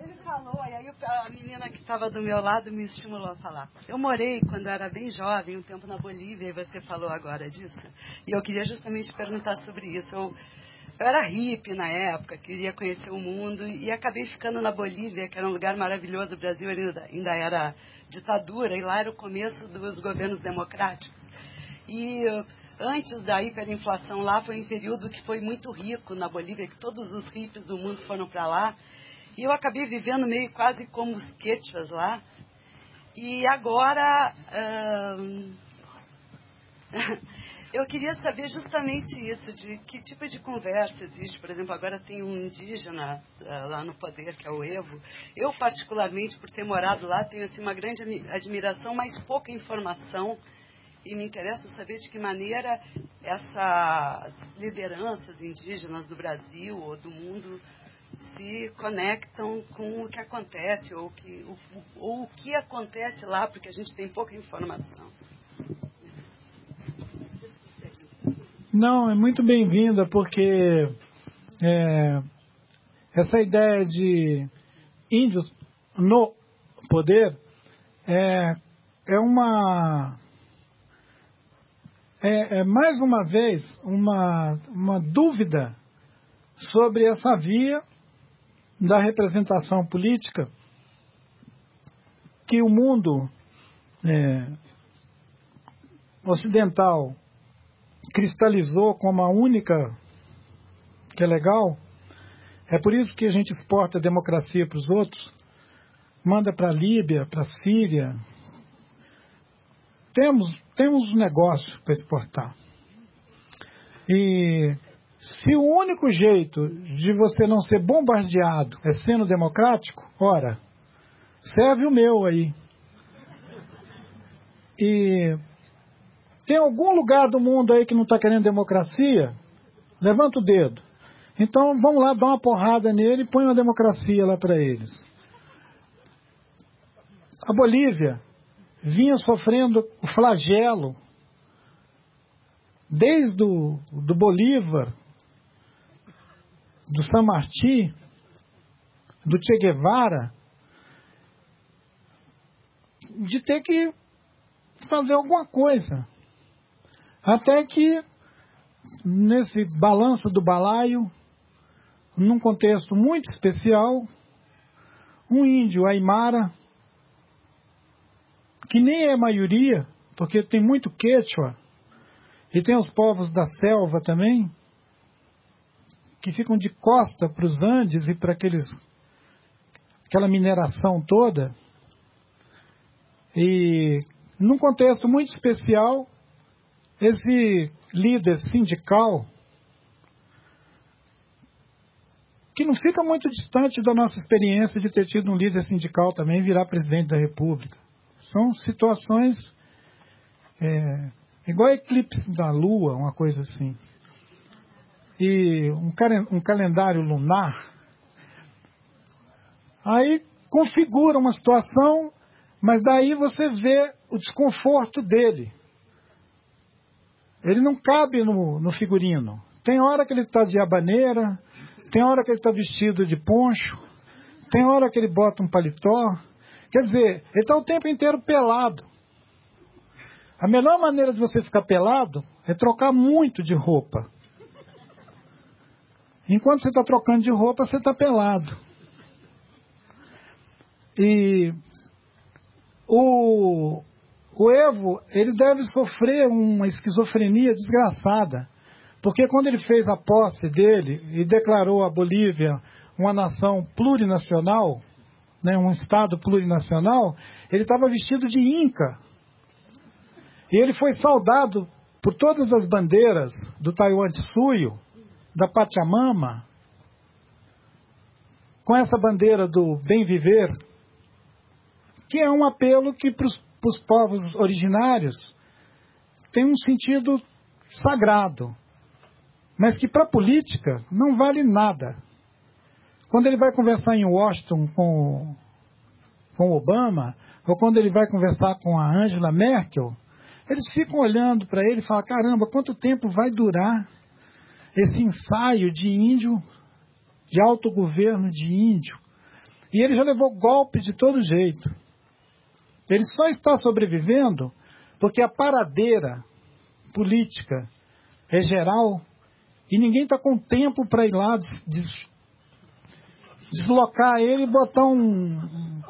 ele falou, e aí a menina que estava do meu lado me estimulou a falar. Eu morei quando era bem jovem, um tempo na Bolívia, e você falou agora disso. E eu queria justamente perguntar sobre isso. Eu, eu era hippie na época, queria conhecer o mundo e acabei ficando na Bolívia, que era um lugar maravilhoso. O Brasil ainda, ainda era ditadura e lá era o começo dos governos democráticos. E antes da hiperinflação lá foi um período que foi muito rico na Bolívia, que todos os hippies do mundo foram para lá. E eu acabei vivendo meio quase como os quechuas lá. E agora. Hum... Eu queria saber justamente isso, de que tipo de conversa existe. Por exemplo, agora tem um indígena uh, lá no poder, que é o Evo. Eu, particularmente, por ter morado lá, tenho assim, uma grande admiração, mas pouca informação. E me interessa saber de que maneira essas lideranças indígenas do Brasil ou do mundo se conectam com o que acontece, ou, que, ou, ou o que acontece lá, porque a gente tem pouca informação. Não, é muito bem-vinda, porque é, essa ideia de índios no poder é, é uma. É, é mais uma vez uma, uma dúvida sobre essa via da representação política que o mundo é, ocidental cristalizou como a única que é legal. É por isso que a gente exporta a democracia para os outros, manda para a Líbia, para a Síria. Temos, temos negócio para exportar. E se o único jeito de você não ser bombardeado é sendo democrático, ora, serve o meu aí. E tem algum lugar do mundo aí que não está querendo democracia? Levanta o dedo. Então vamos lá dar uma porrada nele e põe uma democracia lá para eles. A Bolívia vinha sofrendo o flagelo desde o do Bolívar, do San Martí, do Che Guevara, de ter que fazer alguma coisa. Até que, nesse balanço do balaio, num contexto muito especial, um índio aimara, que nem é maioria, porque tem muito quechua, e tem os povos da selva também, que ficam de costa para os Andes e para aqueles aquela mineração toda. E num contexto muito especial, esse líder sindical, que não fica muito distante da nossa experiência de ter tido um líder sindical também virar presidente da República. São situações é, igual eclipse da Lua, uma coisa assim. E um, um calendário lunar. Aí configura uma situação, mas daí você vê o desconforto dele. Ele não cabe no, no figurino. Tem hora que ele está de abaneira, tem hora que ele está vestido de poncho, tem hora que ele bota um paletó. Quer dizer, ele está o tempo inteiro pelado. A melhor maneira de você ficar pelado é trocar muito de roupa. Enquanto você está trocando de roupa, você está pelado. E o, o Evo, ele deve sofrer uma esquizofrenia desgraçada, porque quando ele fez a posse dele e declarou a Bolívia uma nação plurinacional, né, um Estado plurinacional, ele estava vestido de Inca. E ele foi saudado por todas as bandeiras do Taiwan Tsuyo, da Pachamama, com essa bandeira do bem viver, que é um apelo que para os povos originários tem um sentido sagrado, mas que para a política não vale nada. Quando ele vai conversar em Washington com, com Obama, ou quando ele vai conversar com a Angela Merkel, eles ficam olhando para ele e falam: caramba, quanto tempo vai durar esse ensaio de índio, de autogoverno de índio? E ele já levou golpe de todo jeito. Ele só está sobrevivendo porque a paradeira política é geral e ninguém está com tempo para ir lá des, deslocar ele e botar um,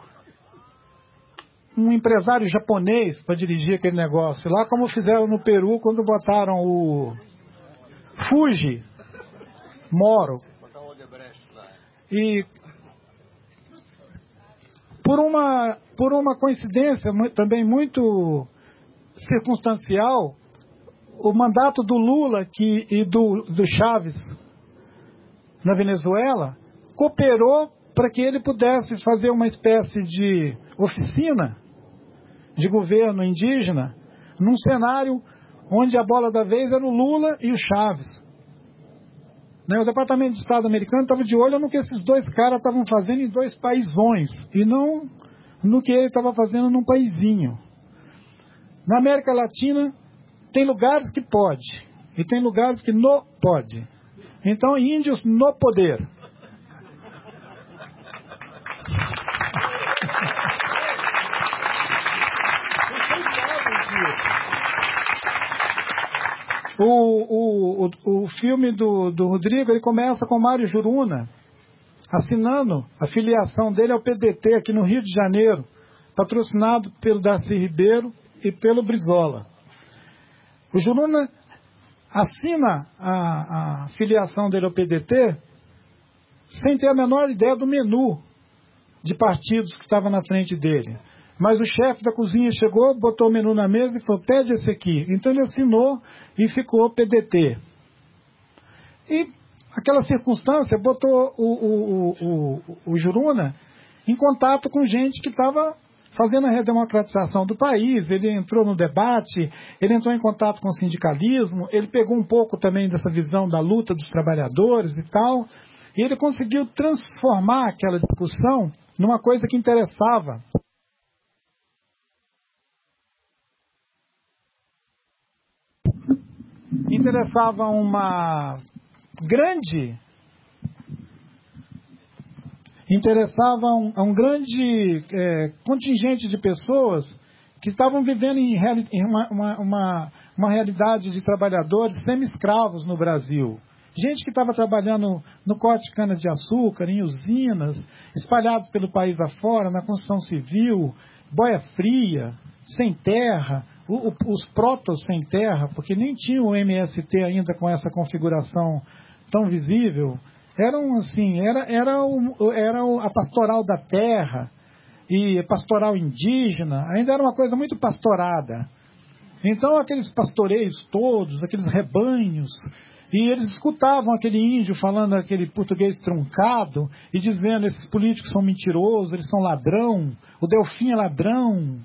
um empresário japonês para dirigir aquele negócio. Lá como fizeram no Peru quando botaram o Fuji Moro. E por uma, por uma coincidência também muito circunstancial, o mandato do Lula que, e do, do Chaves na Venezuela cooperou para que ele pudesse fazer uma espécie de oficina de governo indígena num cenário onde a bola da vez era o Lula e o Chaves. Né? O Departamento de Estado americano estava de olho no que esses dois caras estavam fazendo em dois paísões e não no que ele estava fazendo num paizinho. Na América Latina, tem lugares que pode e tem lugares que não pode. Então, índios no poder. O, o, o, filme do, do Rodrigo ele começa com Mário Juruna assinando a filiação dele ao PDT aqui no Rio de Janeiro, patrocinado pelo Darcy Ribeiro e pelo Brizola. O Juruna assina a, a filiação dele ao PDT sem ter a menor ideia do menu de partidos que estava na frente dele. Mas o chefe da cozinha chegou, botou o menu na mesa e falou: pede esse aqui. Então ele assinou e ficou PDT. E aquela circunstância botou o, o, o, o, Juruna em contato com gente que estava fazendo a redemocratização do país. Ele entrou no debate, ele entrou em contato com o sindicalismo, ele pegou um pouco também dessa visão da luta dos trabalhadores e tal. E ele conseguiu transformar aquela discussão numa coisa que interessava interessava uma grande interessava um, um grande é, contingente de pessoas que estavam vivendo em, em uma, uma, uma, uma, realidade de trabalhadores semi-escravos no Brasil. Gente que estava trabalhando no corte de cana-de-açúcar, em usinas, espalhados pelo país afora, na construção civil, boia fria, sem terra, o, o, os protos sem terra, porque nem tinha o MST ainda com essa configuração tão visível, eram assim, era, era, o, era a pastoral da terra e pastoral indígena, ainda era uma coisa muito pastorada. Então aqueles pastoreios todos, aqueles rebanhos, e eles escutavam aquele índio falando aquele português truncado e dizendo: esses políticos são mentirosos, eles são ladrão, o Delfim é ladrão,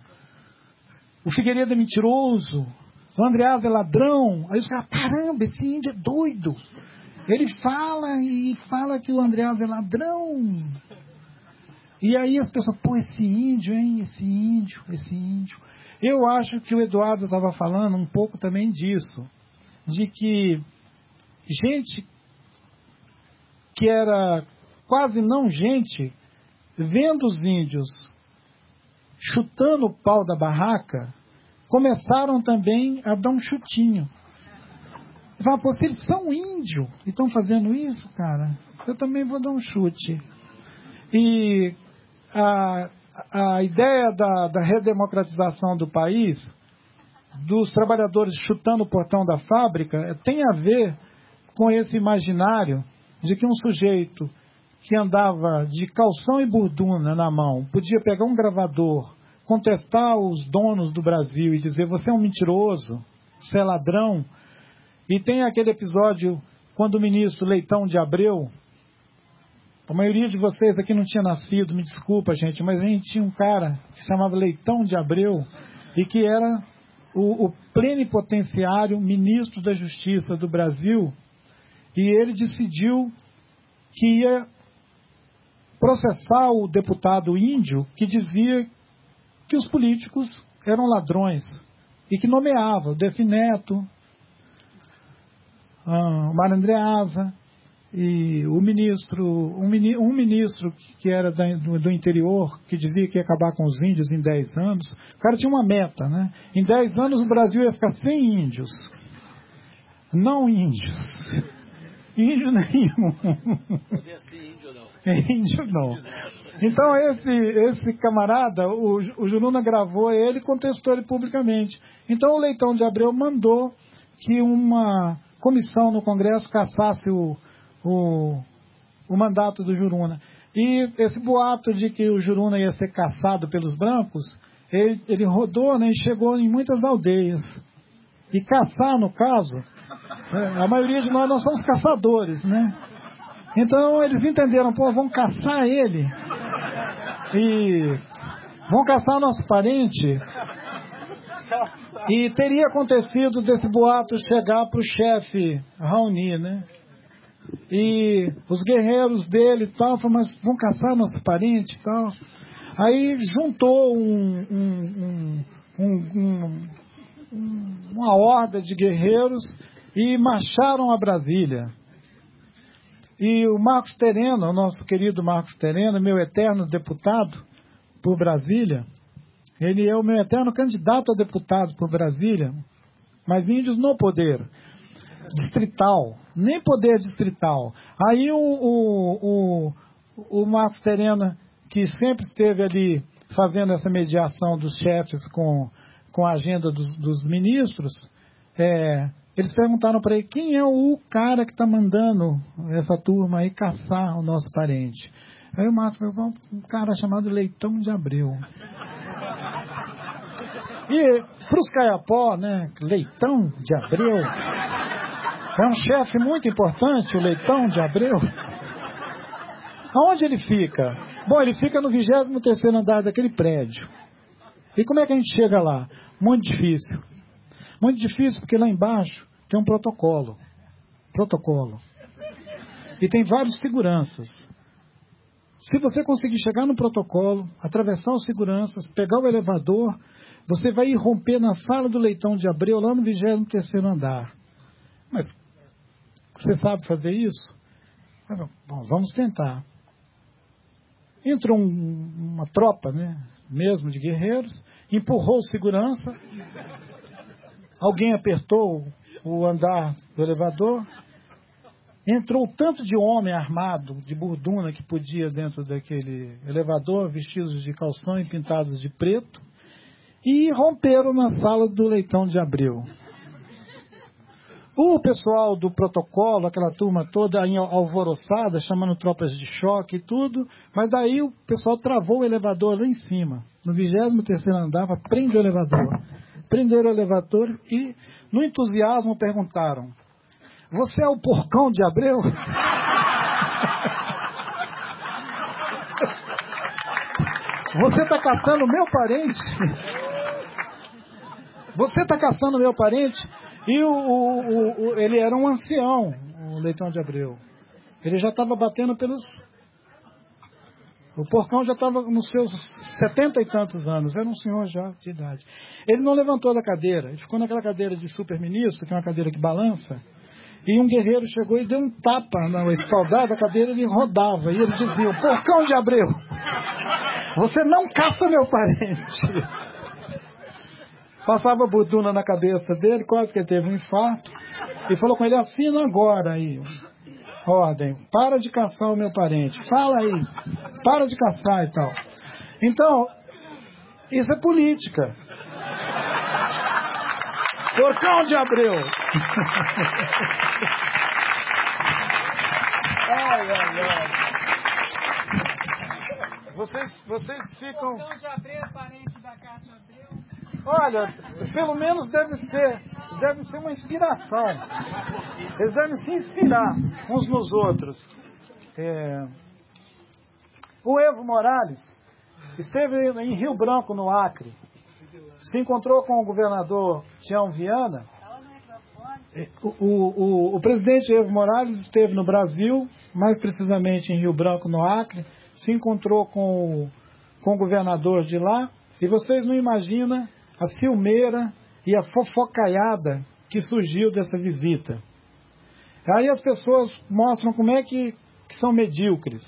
o Figueiredo é mentiroso, o Andreas é ladrão. Aí os caras, caramba, esse índio é doido. Ele fala e fala que o Andreas é ladrão. E aí as pessoas, pô, esse índio, hein? Esse índio, esse índio. Eu acho que o Eduardo estava falando um pouco também disso. De que gente que era quase não gente, vendo os índios chutando o pau da barraca, começaram também a dar um chutinho. Fala, pô, se eles são índio e estão fazendo isso, cara, eu também vou dar um chute. E a, a ideia da, da redemocratização do país, dos trabalhadores chutando o portão da fábrica, tem a ver com esse imaginário de que um sujeito que andava de calção e burduna na mão podia pegar um gravador, contestar os donos do Brasil e dizer você é um mentiroso, você é ladrão. E tem aquele episódio quando o ministro Leitão de Abreu, a maioria de vocês aqui não tinha nascido, me desculpa, gente, mas a gente tinha um cara que se chamava Leitão de Abreu e que era o, o plenipotenciário ministro da Justiça do Brasil e ele decidiu que ia processar o deputado índio que dizia que os políticos eram ladrões e que nomeava o Defineto, ah, o Mário Andreasa e o ministro, um, um ministro que era do, do, interior, que dizia que ia acabar com os índios em 10 anos, o cara tinha uma meta, né? Em 10 anos o Brasil ia ficar sem índios. Não índios. Índio nenhum. Podia ser índio não. Índio não. Então esse, esse camarada, o, o Juruna gravou ele e contestou ele publicamente. Então o Leitão de Abreu mandou que uma comissão no Congresso caçasse o, o, o mandato do Juruna. E esse boato de que o Juruna ia ser caçado pelos brancos, ele, ele rodou né, e chegou em muitas aldeias. E caçar, no caso, é, a maioria de nós não somos caçadores, né? Então eles entenderam, pô, vão caçar ele. E vão caçar nosso parente. E teria acontecido desse boato chegar para o chefe Raoni, né? E os guerreiros dele e tal, falaram, mas vão caçar nosso parente e tal. Aí juntou um, um, um, uma horda de guerreiros e marcharam a Brasília. E o Marcos Tereno, o nosso querido Marcos Tereno, meu eterno deputado por Brasília, ele é o meu eterno candidato a deputado por Brasília, mas índios no poder distrital, nem poder distrital. Aí o, o, o, o Marcos Terena, que sempre esteve ali fazendo essa mediação dos chefes com, com a agenda dos, dos ministros, é, eles perguntaram para ele quem é o cara que está mandando essa turma aí caçar o nosso parente. Aí o Marcos falou, um cara chamado Leitão de Abreu. E para os Caiapó, né, Leitão de Abreu, é um chefe muito importante, o Leitão de Abreu. Aonde ele fica? Bom, ele fica no 23 andar daquele prédio. E como é que a gente chega lá? Muito difícil. Muito difícil porque lá embaixo tem um protocolo. Protocolo. E tem vários seguranças. Se você conseguir chegar no protocolo, atravessar os seguranças, pegar o elevador, você vai irromper na sala do leitão de Abreu, lá no 23 andar. Mas você sabe fazer isso? Bom, vamos tentar. Entrou um, uma tropa, né, mesmo de guerreiros, empurrou o segurança, alguém apertou o andar do elevador, entrou tanto de homem armado, de burduna que podia dentro daquele elevador, vestidos de calção e pintados de preto, e romperam na sala do leitão de Abreu. O pessoal do protocolo, aquela turma toda alvoroçada, chamando tropas de choque e tudo, mas daí o pessoal travou o elevador lá em cima, no 23 andar, prende o elevador. Prenderam o elevador e, no entusiasmo, perguntaram: Você é o porcão de Abreu? Você está caçando meu parente? Você está caçando meu parente? E o, o, o, ele era um ancião, o Leitão de Abreu. Ele já estava batendo pelos. O porcão já estava nos seus setenta e tantos anos, era um senhor já de idade. Ele não levantou da cadeira, ele ficou naquela cadeira de super-ministro, que é uma cadeira que balança, e um guerreiro chegou e deu um tapa na espaldada da cadeira ele rodava. E ele dizia: Porcão de Abreu, você não caça meu parente. Passava a buduna na cabeça dele, quase que ele teve um infarto. E falou com ele, assina agora aí. Ordem, para de caçar o meu parente. Fala aí, para de caçar e tal. Então, isso é política. Porcão de Abreu. ai, ai, ai. vocês, vocês ficam. Olha, pelo menos deve ser, deve ser uma inspiração. Eles devem se inspirar uns nos outros. É... O Evo Morales esteve em Rio Branco, no Acre. Se encontrou com o governador Tião Viana. O, o, o, o presidente Evo Morales esteve no Brasil, mais precisamente em Rio Branco, no Acre. Se encontrou com, com o governador de lá. E vocês não imaginam a filmeira e a fofocaiada que surgiu dessa visita. Aí as pessoas mostram como é que, que são medíocres.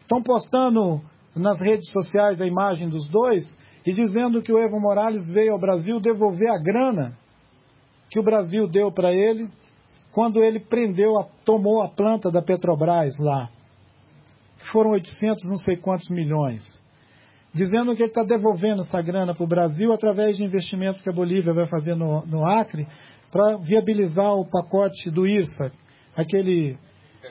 Estão postando nas redes sociais a imagem dos dois e dizendo que o Evo Morales veio ao Brasil devolver a grana que o Brasil deu para ele quando ele prendeu, a, tomou a planta da Petrobras lá. Que foram 800 não sei quantos milhões dizendo que ele está devolvendo essa grana para o Brasil através de investimentos que a Bolívia vai fazer no, no Acre para viabilizar o pacote do IRSA, aquele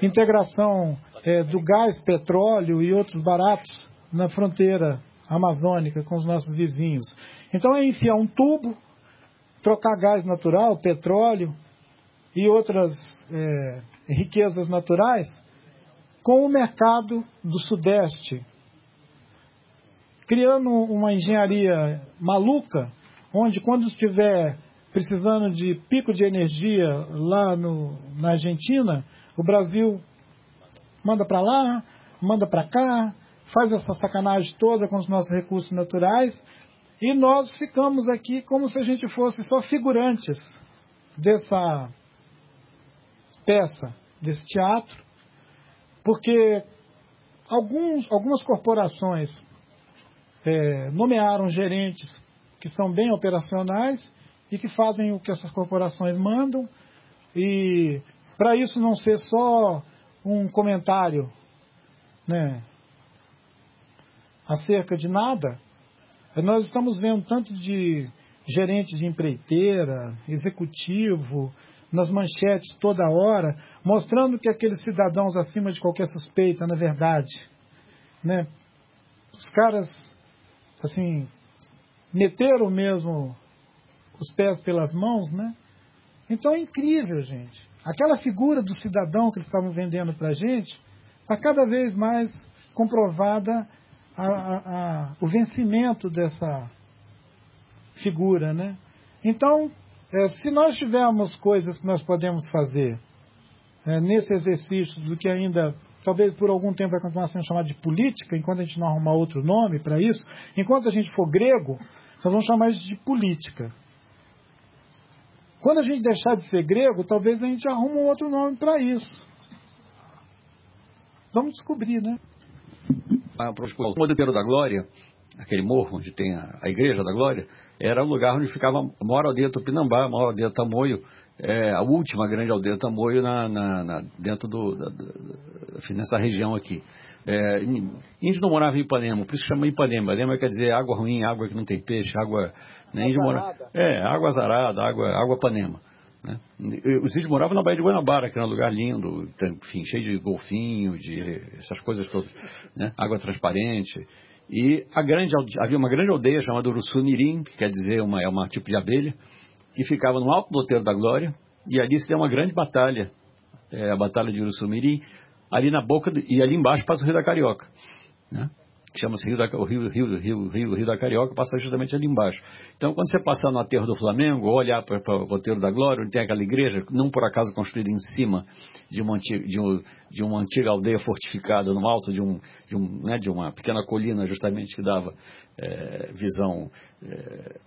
integração é, do gás, petróleo e outros baratos na fronteira amazônica com os nossos vizinhos. Então é enfiar um tubo, trocar gás natural, petróleo e outras é, riquezas naturais com o mercado do Sudeste, criando uma engenharia maluca, onde quando estiver precisando de pico de energia lá no, na Argentina, o Brasil manda para lá, manda para cá, faz essa sacanagem toda com os nossos recursos naturais, e nós ficamos aqui como se a gente fosse só figurantes dessa peça, desse teatro, porque alguns, algumas corporações é, nomearam gerentes que são bem operacionais e que fazem o que essas corporações mandam. E para isso não ser só um comentário né, acerca de nada, nós estamos vendo tanto de gerentes de empreiteira, executivo, nas manchetes toda hora, mostrando que aqueles cidadãos acima de qualquer suspeita, na verdade, né, os caras assim, meteram mesmo os pés pelas mãos, né? Então é incrível, gente. Aquela figura do cidadão que eles estavam vendendo para a gente, está cada vez mais comprovada a, a, a, o vencimento dessa figura, né? Então, é, se nós tivermos coisas que nós podemos fazer é, nesse exercício do que ainda talvez por algum tempo vai continuar sendo chamado de política, enquanto a gente não arrumar outro nome para isso. Enquanto a gente for grego, nós vamos chamar isso de política. Quando a gente deixar de ser grego, talvez a gente arrume um outro nome para isso. Vamos descobrir, né? Ah, o Modeiro da Glória, aquele morro onde tem a, a, Igreja da Glória, era o lugar onde ficava a maior aldeia Tupinambá, a maior aldeia Tamoio, é, a última grande aldeia Tamoio na, na, na dentro do, da, da, nessa região aqui. É, índio não morava em Ipanema, por isso chama Ipanema. Ipanema quer dizer água ruim, água que não tem peixe, água. Né, índio mora, é, água azarada, água, água Panema. Né? Os índios moravam na Baía de Guanabara, que era um lugar lindo, enfim, cheio de golfinho, de essas coisas todas, né? água transparente. E a grande, havia uma grande aldeia chamada Uruçunirim, que quer dizer uma, é uma tipo de abelha, que ficava no alto do Outeiro da Glória, e ali se deu uma grande batalha, é, a Batalha de Uruçumirim, ali na boca, e ali embaixo passa o Rio da Carioca, né? chama-se Rio, da, o Rio, Rio, Rio, Rio, Rio da Carioca, passa justamente ali embaixo. Então, quando você passar no aterro do Flamengo, olhar para o aterro da Glória, onde tem aquela igreja, não por acaso construída em cima de uma antiga, de um, de uma antiga aldeia fortificada, no alto de, um, de, um, né, de uma pequena colina, justamente, que dava é, visão é,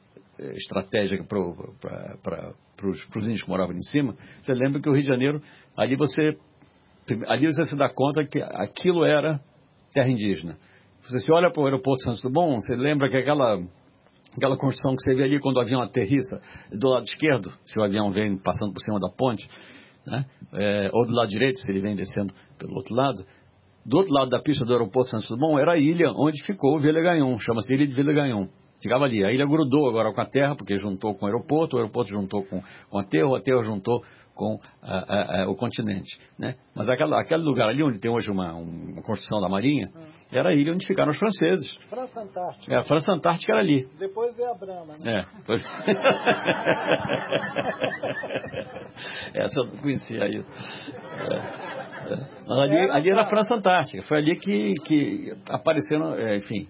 estratégica para os índios que moravam ali em cima, você lembra que o Rio de Janeiro, ali você, ali você se dá conta que aquilo era terra indígena. Você se olha para o aeroporto Santos Dumont, você lembra que aquela, aquela construção que você vê ali quando o avião aterrissa, do lado esquerdo, se o avião vem passando por cima da ponte, né? É, ou do lado direito, se ele vem descendo pelo outro lado, do outro lado da pista do aeroporto Santos Dumont era a ilha onde ficou o Vila Gagnon, chama-se Ilha de Vila Gagnon. Ficava ali. A ilha grudou agora com a terra, porque juntou com o aeroporto, o aeroporto juntou com, com o aterro, o aterro juntou com a, a, a, o continente. Né? Mas aquela, aquele lugar ali onde tem hoje uma, uma construção da Marinha, hum. era a ilha onde ficaram os franceses. França Antártica. É, a França Antártica era ali. Depois veio a Brahma. Né? É. Essa eu não conhecia aí. É, é. Mas ali, ali era a França Antártica. Foi ali que, que apareceram, é, enfim.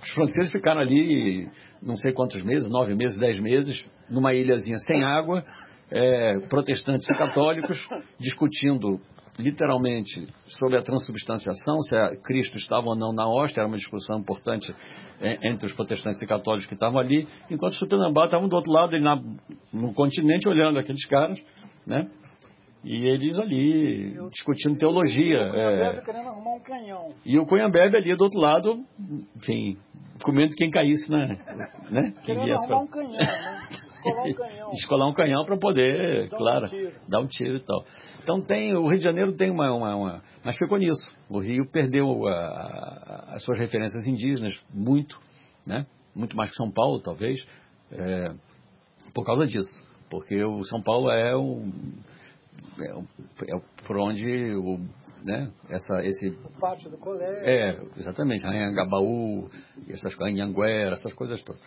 Os franceses ficaram ali não sei quantos meses, nove meses, dez meses, numa ilhazinha sem água, é, protestantes e católicos discutindo literalmente sobre a transubstanciação, se a Cristo estava ou não na hóstia, era uma discussão importante é, entre os protestantes e católicos que estavam ali, enquanto os Tupinambá estavam do outro lado, na, no continente, olhando aqueles caras, né? E eles ali discutindo teologia. E o Cunhambebe é, querendo arrumar um canhão. E o Cunhambebe ali do outro lado, enfim, comendo quem caísse, né? né? Querendo arrumar um canhão, né? Descolar um canhão. Descolar um canhão para poder, dar claro, um dar um tiro e tal. Então tem, o Rio de Janeiro tem uma, uma, uma mas ficou nisso. O Rio perdeu a, a, as suas referências indígenas muito, né? Muito mais que São Paulo, talvez, é, por causa disso. Porque o São Paulo é o, é, o, é por onde o né? Essa, esse o pátio do colégio. É, exatamente, Anhangabaú, essas Anhanguera, essas coisas todas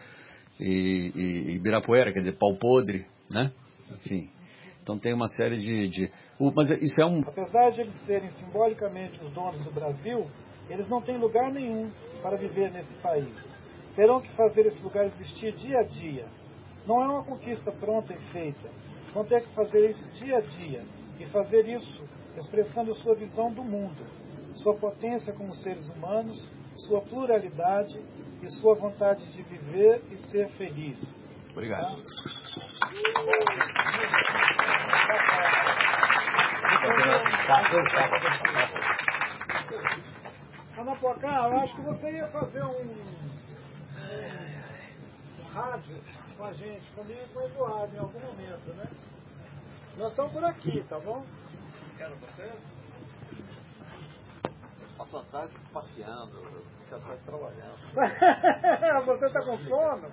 e, e Ibirapuera, quer dizer, pau podre, né? Enfim. Então tem uma série de, de. Mas isso é um. Apesar de eles serem simbolicamente os donos do Brasil, eles não têm lugar nenhum para viver nesse país. Terão que fazer esse lugar existir dia a dia. Não é uma conquista pronta e feita. Vão ter que fazer isso dia a dia. E fazer isso expressando sua visão do mundo, sua potência como seres humanos, sua pluralidade e sua vontade de viver e ser feliz. Obrigado. Ana Pocá, eu acho que você ia fazer um, um rádio com a gente, comigo e com o Eduardo em algum momento, né? Nós estamos por aqui, tá bom? Quero você? Passo a tarde passeando, você está trabalhando. você está com sono?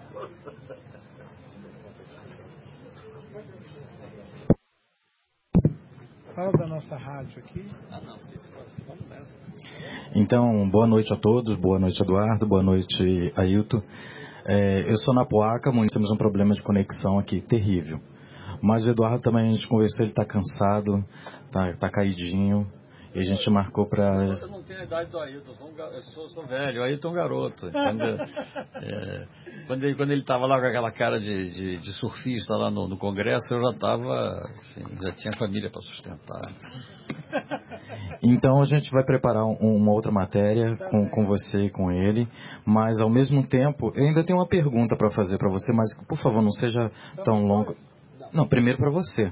Fala da nossa rádio aqui. Ah, não, sim, vamos nessa. Então, boa noite a todos, boa noite Eduardo, boa noite Ailton. É, eu sou na Poaca, temos um problema de conexão aqui terrível. Mas o Eduardo também a gente conversou, ele está cansado, está tá caidinho. E a gente marcou para. Você não tem a idade do Ailton, eu sou, um, eu sou, sou velho, o Ailton é um garoto. Quando, é, quando ele quando estava lá com aquela cara de, de, de, surfista lá no, no Congresso, eu já estava. Já tinha família para sustentar. Então a gente vai preparar um, uma outra matéria com, com você e com ele, mas ao mesmo tempo, eu ainda tenho uma pergunta para fazer para você, mas por favor não seja tão longo. Não, primeiro para você.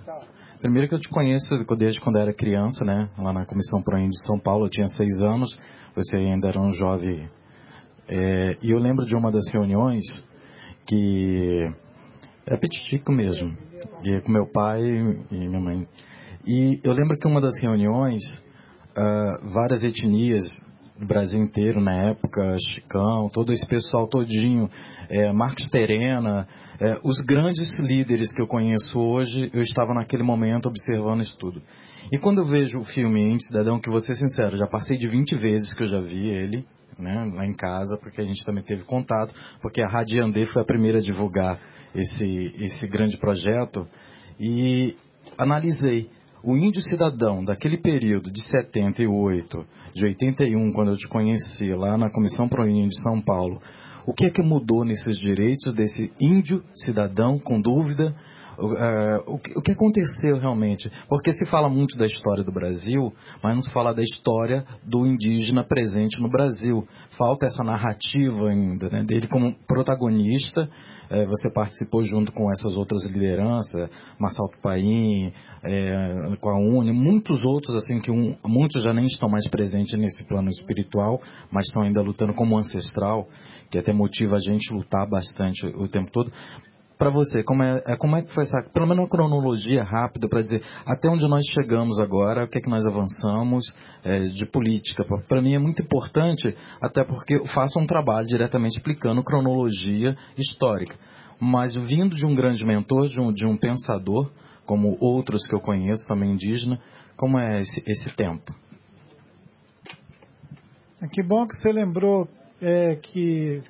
Primeiro que eu te conheço desde quando era criança, né? Lá na Comissão Pro de São Paulo, eu tinha seis anos, você ainda era um jovem. É, e eu lembro de uma das reuniões que é petitico mesmo, e com meu pai e minha mãe. E eu lembro que uma das reuniões, uh, várias etnias do Brasil inteiro na época, Chicão, todo esse pessoal todinho, é, Marcos Terena, é, os grandes líderes que eu conheço hoje, eu estava naquele momento observando isso tudo. E quando eu vejo o filme Índio Cidadão, que vou ser sincero, já passei de 20 vezes que eu já vi ele, né, lá em casa, porque a gente também teve contato, porque a Rádio Andê foi a primeira a divulgar esse, esse grande projeto, e analisei o índio cidadão daquele período de 78, de 81, quando eu te conheci lá na Comissão Pro Índio de São Paulo, o que é que mudou nesses direitos desse índio cidadão com dúvida? Uh, o, que, o, que, aconteceu realmente? Porque se fala muito da história do Brasil, mas não se fala da história do indígena presente no Brasil. Falta essa narrativa ainda né, dele como protagonista. É, você participou junto com essas outras lideranças, Marçal Tupaim, é, com a UNE, muitos outros, assim, que um, muitos já nem estão mais presentes nesse plano espiritual, mas estão ainda lutando como ancestral que até motiva a gente lutar bastante o tempo todo. Para você, como é, é, como é que foi essa, pelo menos uma cronologia rápida para dizer até onde nós chegamos agora, o que é que nós avançamos é, de política. Para mim é muito importante, até porque eu faço um trabalho diretamente explicando cronologia histórica. Mas vindo de um grande mentor, de um, de um pensador, como outros que eu conheço, também indígena, como é esse, esse tempo? É que bom que você lembrou é, que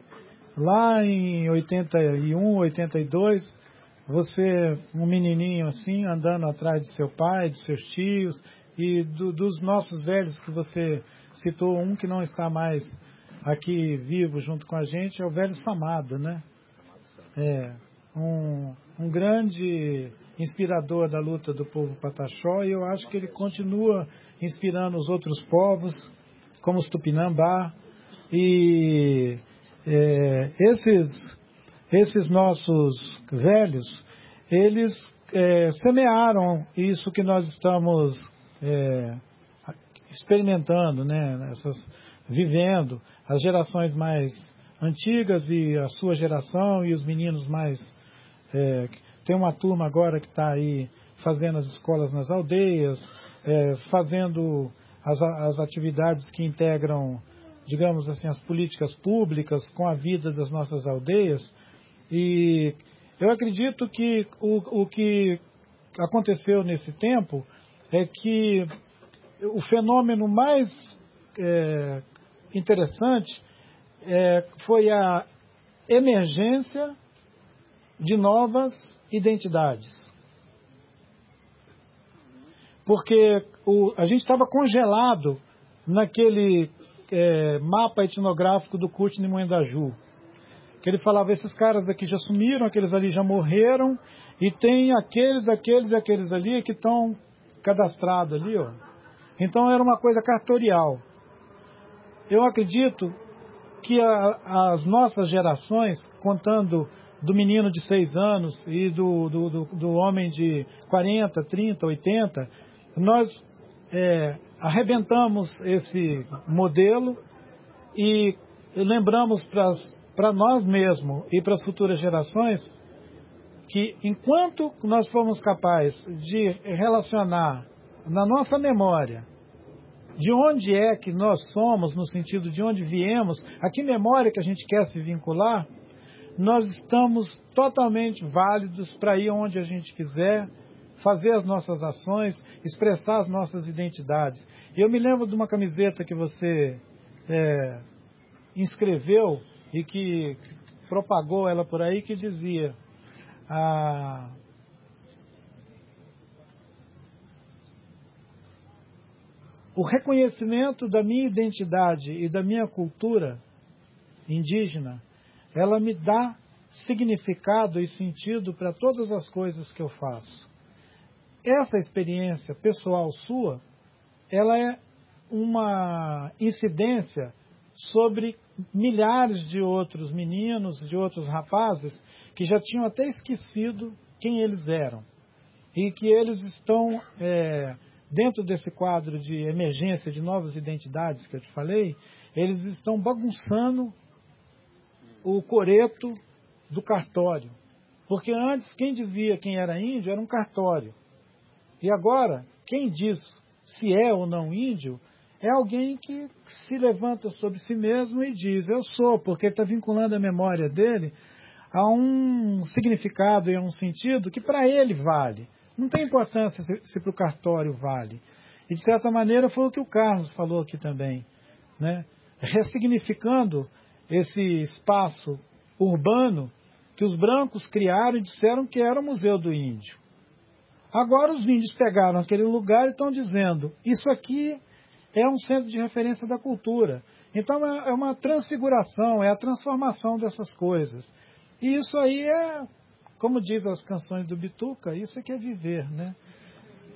lá em 81, 82, você, um menininho assim, andando atrás de seu pai, de seus tios e do, dos nossos velhos que você citou, um que não está mais aqui vivo junto com a gente, é o velho Samado, né? É, um, um grande inspirador da luta do povo pataxó e eu acho que ele continua inspirando os outros povos, como os Tupinambá, e é, esses, esses nossos velhos, eles é, semearam isso que nós estamos é, experimentando, né, essas, vivendo, as gerações mais antigas e a sua geração e os meninos mais. É, tem uma turma agora que está aí fazendo as escolas nas aldeias, é, fazendo as, as atividades que integram digamos assim, as políticas públicas com a vida das nossas aldeias. E eu acredito que o, o que aconteceu nesse tempo é que o fenômeno mais é, interessante é, foi a emergência de novas identidades. Porque o, a gente estava congelado naquele é, mapa etnográfico do Curtin Moendaju. Que ele falava, esses caras daqui já sumiram, aqueles ali já morreram, e tem aqueles, aqueles e aqueles ali que estão cadastrados ali, ó. Então era uma coisa cartorial. Eu acredito que a, as nossas gerações, contando do menino de 6 anos e do, do, do, do, homem de 40, 30, 80, nós é, arrebentamos esse modelo e lembramos para nós mesmos e para as futuras gerações que enquanto nós formos capazes de relacionar na nossa memória de onde é que nós somos, no sentido de onde viemos, a que memória que a gente quer se vincular, nós estamos totalmente válidos para ir onde a gente quiser, fazer as nossas ações, expressar as nossas identidades. Eu me lembro de uma camiseta que você é, inscreveu e que propagou ela por aí que dizia o reconhecimento da minha identidade e da minha cultura indígena, ela me dá significado e sentido para todas as coisas que eu faço. Essa experiência pessoal sua ela é uma incidência sobre milhares de outros meninos, de outros rapazes que já tinham até esquecido quem eles eram e que eles estão é, dentro desse quadro de emergência de novas identidades que eu te falei, eles estão bagunçando o coreto do cartório. Porque antes quem dizia quem era índio era um cartório. E agora, quem diz se é ou não índio, é alguém que se levanta sobre si mesmo e diz: Eu sou, porque está vinculando a memória dele a um significado e a um sentido que para ele vale. Não tem importância se, se para o cartório vale. E de certa maneira foi o que o Carlos falou aqui também, né? ressignificando esse espaço urbano que os brancos criaram e disseram que era o Museu do Índio. Agora os índios pegaram aquele lugar e estão dizendo: isso aqui é um centro de referência da cultura. Então é, é uma transfiguração, é a transformação dessas coisas. E isso aí é, como diz as canções do Bituca, isso é que é viver, né?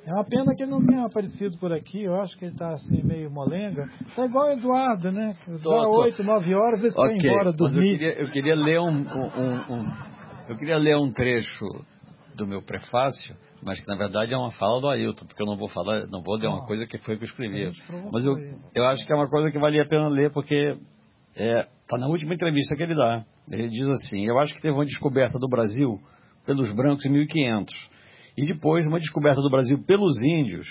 É uma pena que ele não tenha aparecido por aqui, eu acho que ele está assim meio molenga. Está igual o Eduardo, né? Dá oito, nove horas, ele okay. vai embora dormir. Eu queria, eu queria ler um, um, um, eu queria ler um trecho do meu prefácio mas que na verdade é uma fala do Ailton, porque eu não vou falar, não vou ler uma ah, coisa que foi que eu escrevi. Mas eu, eu acho que é uma coisa que valia a pena ler, porque está é, tá na última entrevista que ele dá. Ele diz assim: Eu acho que teve uma descoberta do Brasil pelos brancos em 1500. E depois uma descoberta do Brasil pelos índios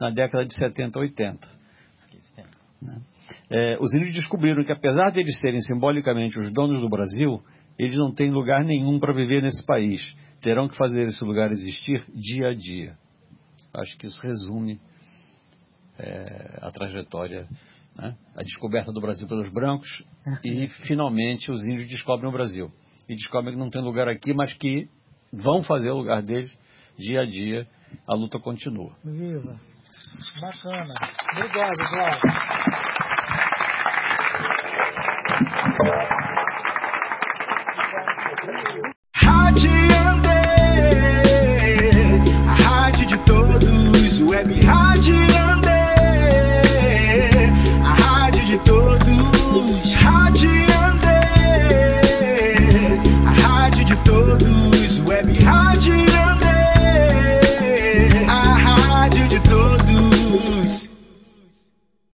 na década de 70, 80. Né? É, os índios descobriram que, apesar de eles serem simbolicamente os donos do Brasil, eles não têm lugar nenhum para viver nesse país terão que fazer esse lugar existir dia a dia. Acho que isso resume é, a trajetória, né? a descoberta do Brasil pelos brancos e finalmente os índios descobrem o Brasil e descobrem que não tem lugar aqui, mas que vão fazer o lugar deles dia a dia. A luta continua. Viva! Bacana. Obrigado, Cláudio.